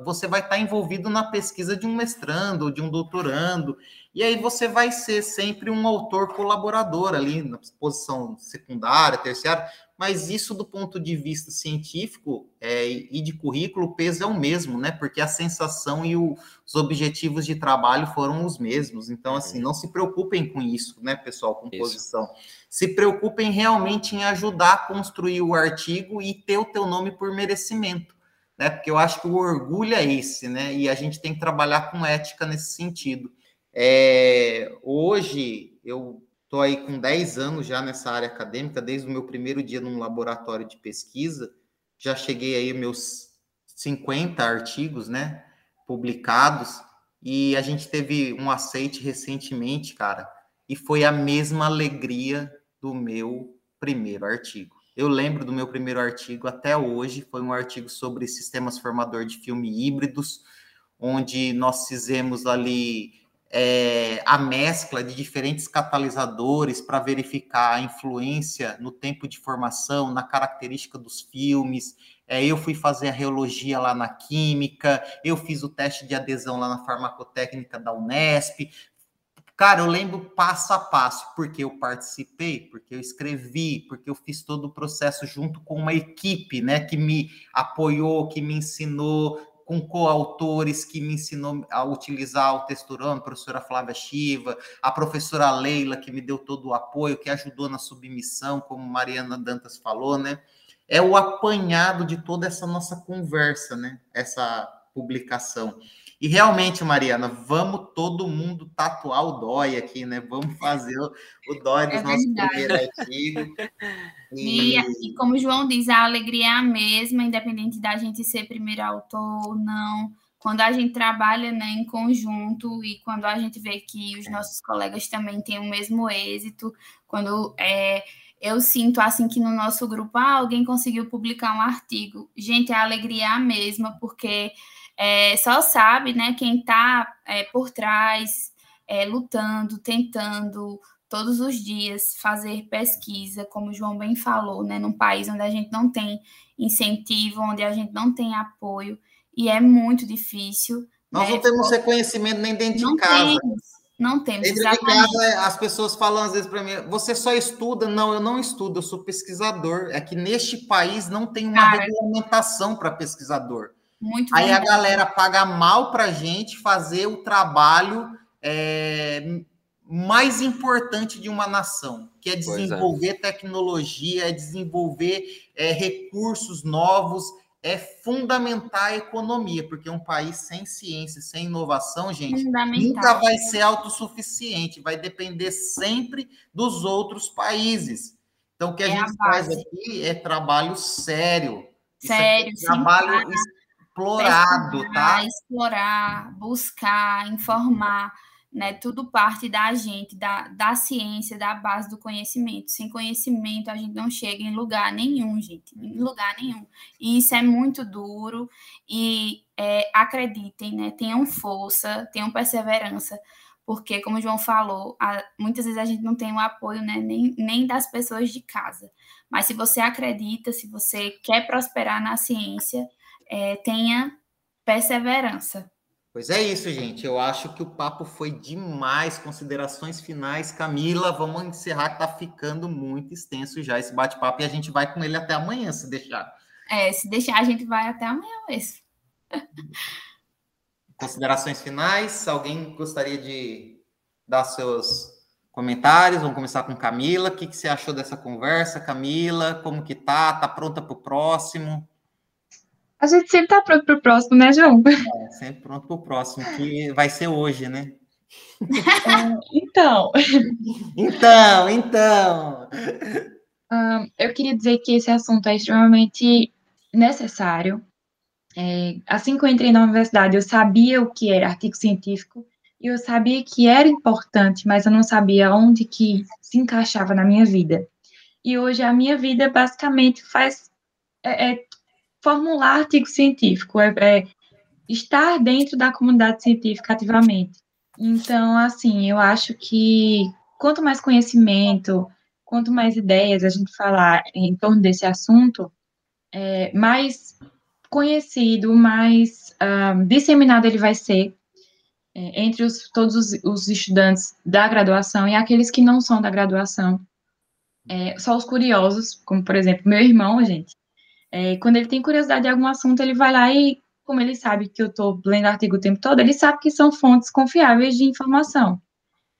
você vai estar envolvido na pesquisa de um mestrando de um doutorando, e aí você vai ser sempre um autor colaborador ali na posição secundária, terciária, mas isso do ponto de vista científico é, e de currículo, o peso é o mesmo, né? Porque a sensação e o, os objetivos de trabalho foram os mesmos. Então, assim, não se preocupem com isso, né, pessoal, com posição. Se preocupem realmente em ajudar a construir o artigo e ter o teu nome por merecimento, né? Porque eu acho que o orgulho é esse, né? E a gente tem que trabalhar com ética nesse sentido. É, hoje, eu estou aí com 10 anos já nessa área acadêmica, desde o meu primeiro dia num laboratório de pesquisa, já cheguei aí meus 50 artigos, né, publicados, e a gente teve um aceite recentemente, cara, e foi a mesma alegria do meu primeiro artigo. Eu lembro do meu primeiro artigo até hoje, foi um artigo sobre sistemas formador de filme híbridos, onde nós fizemos ali é, a mescla de diferentes catalisadores para verificar a influência no tempo de formação, na característica dos filmes. É, eu fui fazer a reologia lá na Química, eu fiz o teste de adesão lá na Farmacotécnica da Unesp. Cara, eu lembro passo a passo, porque eu participei, porque eu escrevi, porque eu fiz todo o processo junto com uma equipe, né, que me apoiou, que me ensinou, com coautores que me ensinou a utilizar o texturão, a professora Flávia Chiva, a professora Leila, que me deu todo o apoio, que ajudou na submissão, como Mariana Dantas falou, né? É o apanhado de toda essa nossa conversa, né? Essa publicação. E realmente, Mariana, vamos todo mundo tatuar o DOI aqui, né? Vamos fazer o, o DOI do é nosso primeiro artigo. E... e como o João diz, a alegria é a mesma, independente da gente ser primeiro autor ou não quando a gente trabalha né, em conjunto e quando a gente vê que os nossos colegas também têm o mesmo êxito, quando é, eu sinto assim que no nosso grupo ah, alguém conseguiu publicar um artigo, gente, a alegria é a mesma, porque é, só sabe né, quem está é, por trás, é, lutando, tentando todos os dias fazer pesquisa, como o João bem falou, né, num país onde a gente não tem incentivo, onde a gente não tem apoio e é muito difícil. Nós né? não temos reconhecimento nem dentro não de casa. Temos, não temos. Dentro exatamente. de casa, as pessoas falam às vezes para mim: você só estuda? Não, eu não estudo, eu sou pesquisador. É que neste país não tem uma Cara, regulamentação para pesquisador. Muito Aí verdade. a galera paga mal para a gente fazer o trabalho é, mais importante de uma nação, que é, é. desenvolver é. tecnologia, é desenvolver é, recursos novos, é fundamental a economia, porque um país sem ciência, sem inovação, gente, nunca vai ser autossuficiente, vai depender sempre dos outros países. Então, o que a é gente a faz aqui é trabalho sério. Sério, é trabalho explorado, tá? Explorar, buscar, informar né? Tudo parte da gente, da, da ciência, da base do conhecimento. Sem conhecimento, a gente não chega em lugar nenhum, gente, em lugar nenhum. E isso é muito duro. E é, acreditem, né? Tenham força, tenham perseverança, porque, como o João falou, a, muitas vezes a gente não tem o apoio né, nem, nem das pessoas de casa. Mas se você acredita, se você quer prosperar na ciência, é, tenha perseverança. Pois é isso, gente. Eu acho que o papo foi demais. Considerações finais, Camila. Vamos encerrar que tá ficando muito extenso já esse bate-papo e a gente vai com ele até amanhã, se deixar. É, se deixar, a gente vai até amanhã mesmo. [LAUGHS] Considerações finais. Alguém gostaria de dar seus comentários? Vamos começar com Camila. O que, que você achou dessa conversa, Camila? Como que tá? Tá pronta para o próximo? A gente sempre tá pronto para o próximo, né, João? É, sempre pronto para o próximo, que vai ser hoje, né? É, então. Então, então. Um, eu queria dizer que esse assunto é extremamente necessário. É, assim que eu entrei na universidade, eu sabia o que era artigo científico e eu sabia que era importante, mas eu não sabia onde que se encaixava na minha vida. E hoje a minha vida basicamente faz é, é formular artigo científico, é, é estar dentro da comunidade científica ativamente. Então, assim, eu acho que quanto mais conhecimento, quanto mais ideias a gente falar em torno desse assunto, é, mais conhecido, mais um, disseminado ele vai ser é, entre os, todos os, os, estudantes da graduação e aqueles que não são da graduação. É, só os curiosos, como por exemplo meu irmão, gente, é, quando ele tem curiosidade de algum assunto, ele vai lá e, como ele sabe que eu estou lendo artigo o tempo todo, ele sabe que são fontes confiáveis de informação.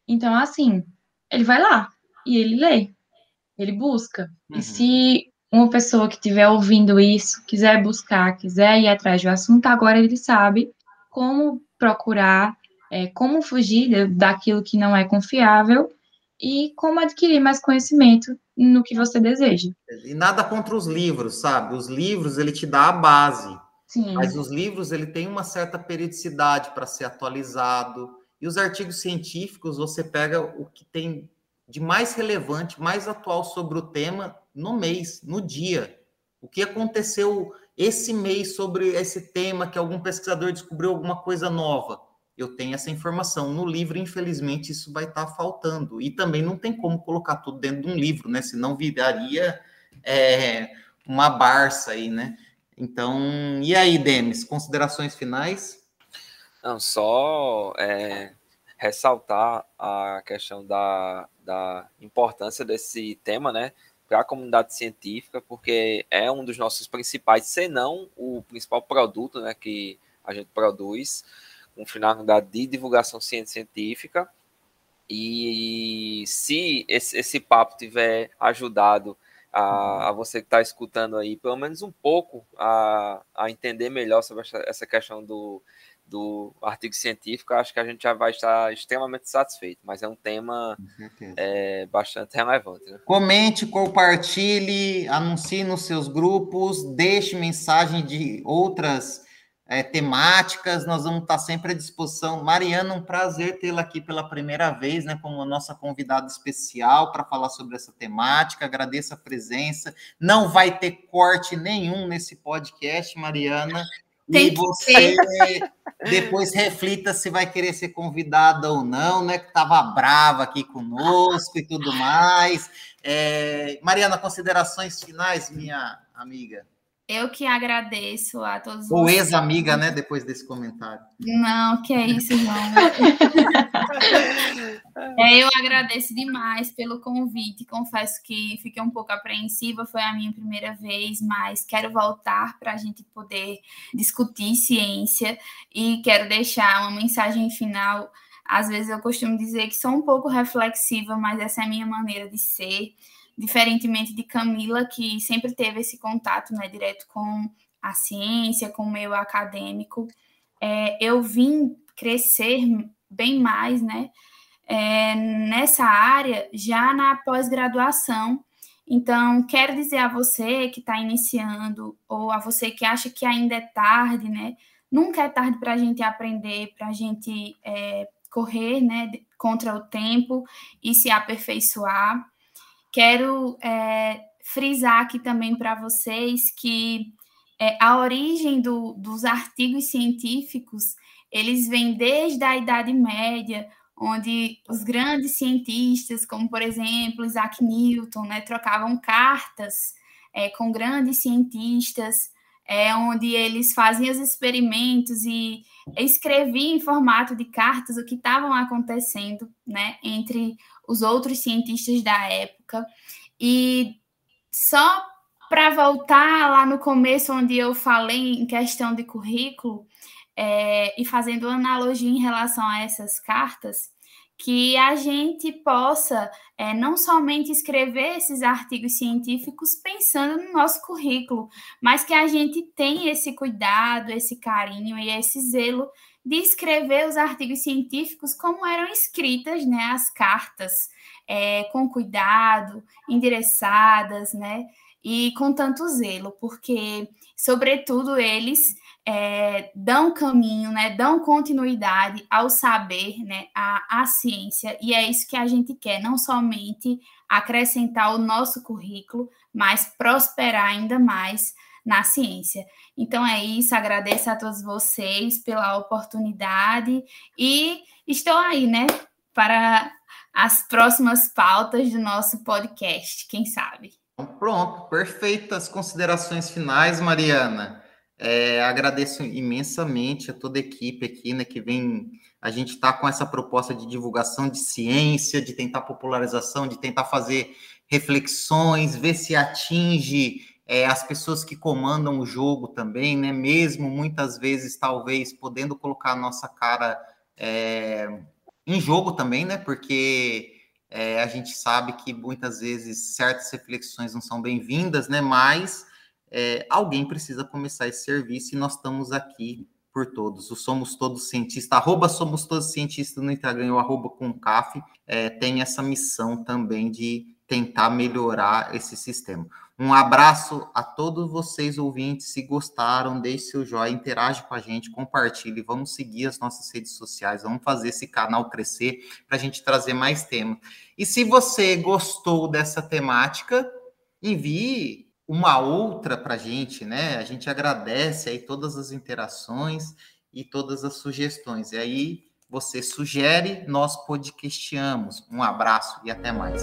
Então, assim, ele vai lá e ele lê, ele busca. Uhum. E se uma pessoa que estiver ouvindo isso quiser buscar, quiser ir atrás do assunto, agora ele sabe como procurar, é, como fugir daquilo que não é confiável e como adquirir mais conhecimento no que você deseja. E nada contra os livros, sabe? Os livros ele te dá a base. Sim. Mas os livros ele tem uma certa periodicidade para ser atualizado. E os artigos científicos você pega o que tem de mais relevante, mais atual sobre o tema no mês, no dia. O que aconteceu esse mês sobre esse tema que algum pesquisador descobriu alguma coisa nova eu tenho essa informação. No livro, infelizmente, isso vai estar tá faltando. E também não tem como colocar tudo dentro de um livro, né? Senão viraria é, uma barça aí, né? Então, e aí, Demis, considerações finais? Não, só é, ressaltar a questão da, da importância desse tema, né? Para a comunidade científica, porque é um dos nossos principais, se não o principal produto né, que a gente produz com finalidade de divulgação científica. E se esse, esse papo tiver ajudado a, a você que está escutando aí, pelo menos um pouco, a, a entender melhor sobre essa, essa questão do, do artigo científico, acho que a gente já vai estar extremamente satisfeito, mas é um tema é, bastante relevante. Né? Comente, compartilhe, anuncie nos seus grupos, deixe mensagem de outras é, temáticas, nós vamos estar sempre à disposição. Mariana, um prazer tê-la aqui pela primeira vez, né, como nossa convidada especial para falar sobre essa temática. Agradeço a presença. Não vai ter corte nenhum nesse podcast, Mariana. Tem e você depois reflita se vai querer ser convidada ou não, né? Que estava brava aqui conosco e tudo mais. É... Mariana, considerações finais, minha amiga. Eu que agradeço a todos Ou ex-amiga, né, depois desse comentário. Não, que é isso, não. [LAUGHS] é, eu agradeço demais pelo convite. Confesso que fiquei um pouco apreensiva, foi a minha primeira vez, mas quero voltar para a gente poder discutir ciência e quero deixar uma mensagem final. Às vezes eu costumo dizer que sou um pouco reflexiva, mas essa é a minha maneira de ser diferentemente de Camila, que sempre teve esse contato né, direto com a ciência, com o meio acadêmico, é, eu vim crescer bem mais né, é, nessa área já na pós-graduação. Então, quero dizer a você que está iniciando, ou a você que acha que ainda é tarde, né? Nunca é tarde para a gente aprender, para a gente é, correr né, contra o tempo e se aperfeiçoar. Quero é, frisar aqui também para vocês que é, a origem do, dos artigos científicos eles vêm desde a Idade Média, onde os grandes cientistas, como por exemplo Isaac Newton, né, trocavam cartas é, com grandes cientistas, é, onde eles faziam os experimentos e escreviam em formato de cartas o que estavam acontecendo né, entre os outros cientistas da época. E só para voltar lá no começo, onde eu falei em questão de currículo, é, e fazendo analogia em relação a essas cartas, que a gente possa é, não somente escrever esses artigos científicos pensando no nosso currículo, mas que a gente tenha esse cuidado, esse carinho e esse zelo de escrever os artigos científicos como eram escritas, né, as cartas, é, com cuidado, endereçadas, né, e com tanto zelo, porque, sobretudo, eles é, dão caminho, né, dão continuidade ao saber, né, à, à ciência, e é isso que a gente quer, não somente acrescentar o nosso currículo, mas prosperar ainda mais na ciência. Então é isso, agradeço a todos vocês pela oportunidade e estou aí, né, para as próximas pautas do nosso podcast, quem sabe. Então, pronto, perfeitas considerações finais, Mariana. É, agradeço imensamente a toda a equipe aqui, né, que vem. A gente está com essa proposta de divulgação de ciência, de tentar popularização, de tentar fazer reflexões, ver se atinge é, as pessoas que comandam o jogo também, né? Mesmo muitas vezes, talvez, podendo colocar a nossa cara é, em jogo também, né? Porque é, a gente sabe que muitas vezes certas reflexões não são bem-vindas, né? Mas é, alguém precisa começar esse serviço e nós estamos aqui por todos. O Somos Todos Cientistas, arroba Somos Todos Cientistas no Instagram, o arroba com CAF, é, tem essa missão também de tentar melhorar esse sistema. Um abraço a todos vocês ouvintes. Se gostaram, deixe seu joinha, interage com a gente, compartilhe. Vamos seguir as nossas redes sociais, vamos fazer esse canal crescer para a gente trazer mais temas. E se você gostou dessa temática, envie uma outra para a gente, né? A gente agradece aí todas as interações e todas as sugestões. E aí você sugere, nós podcastamos. Um abraço e até mais.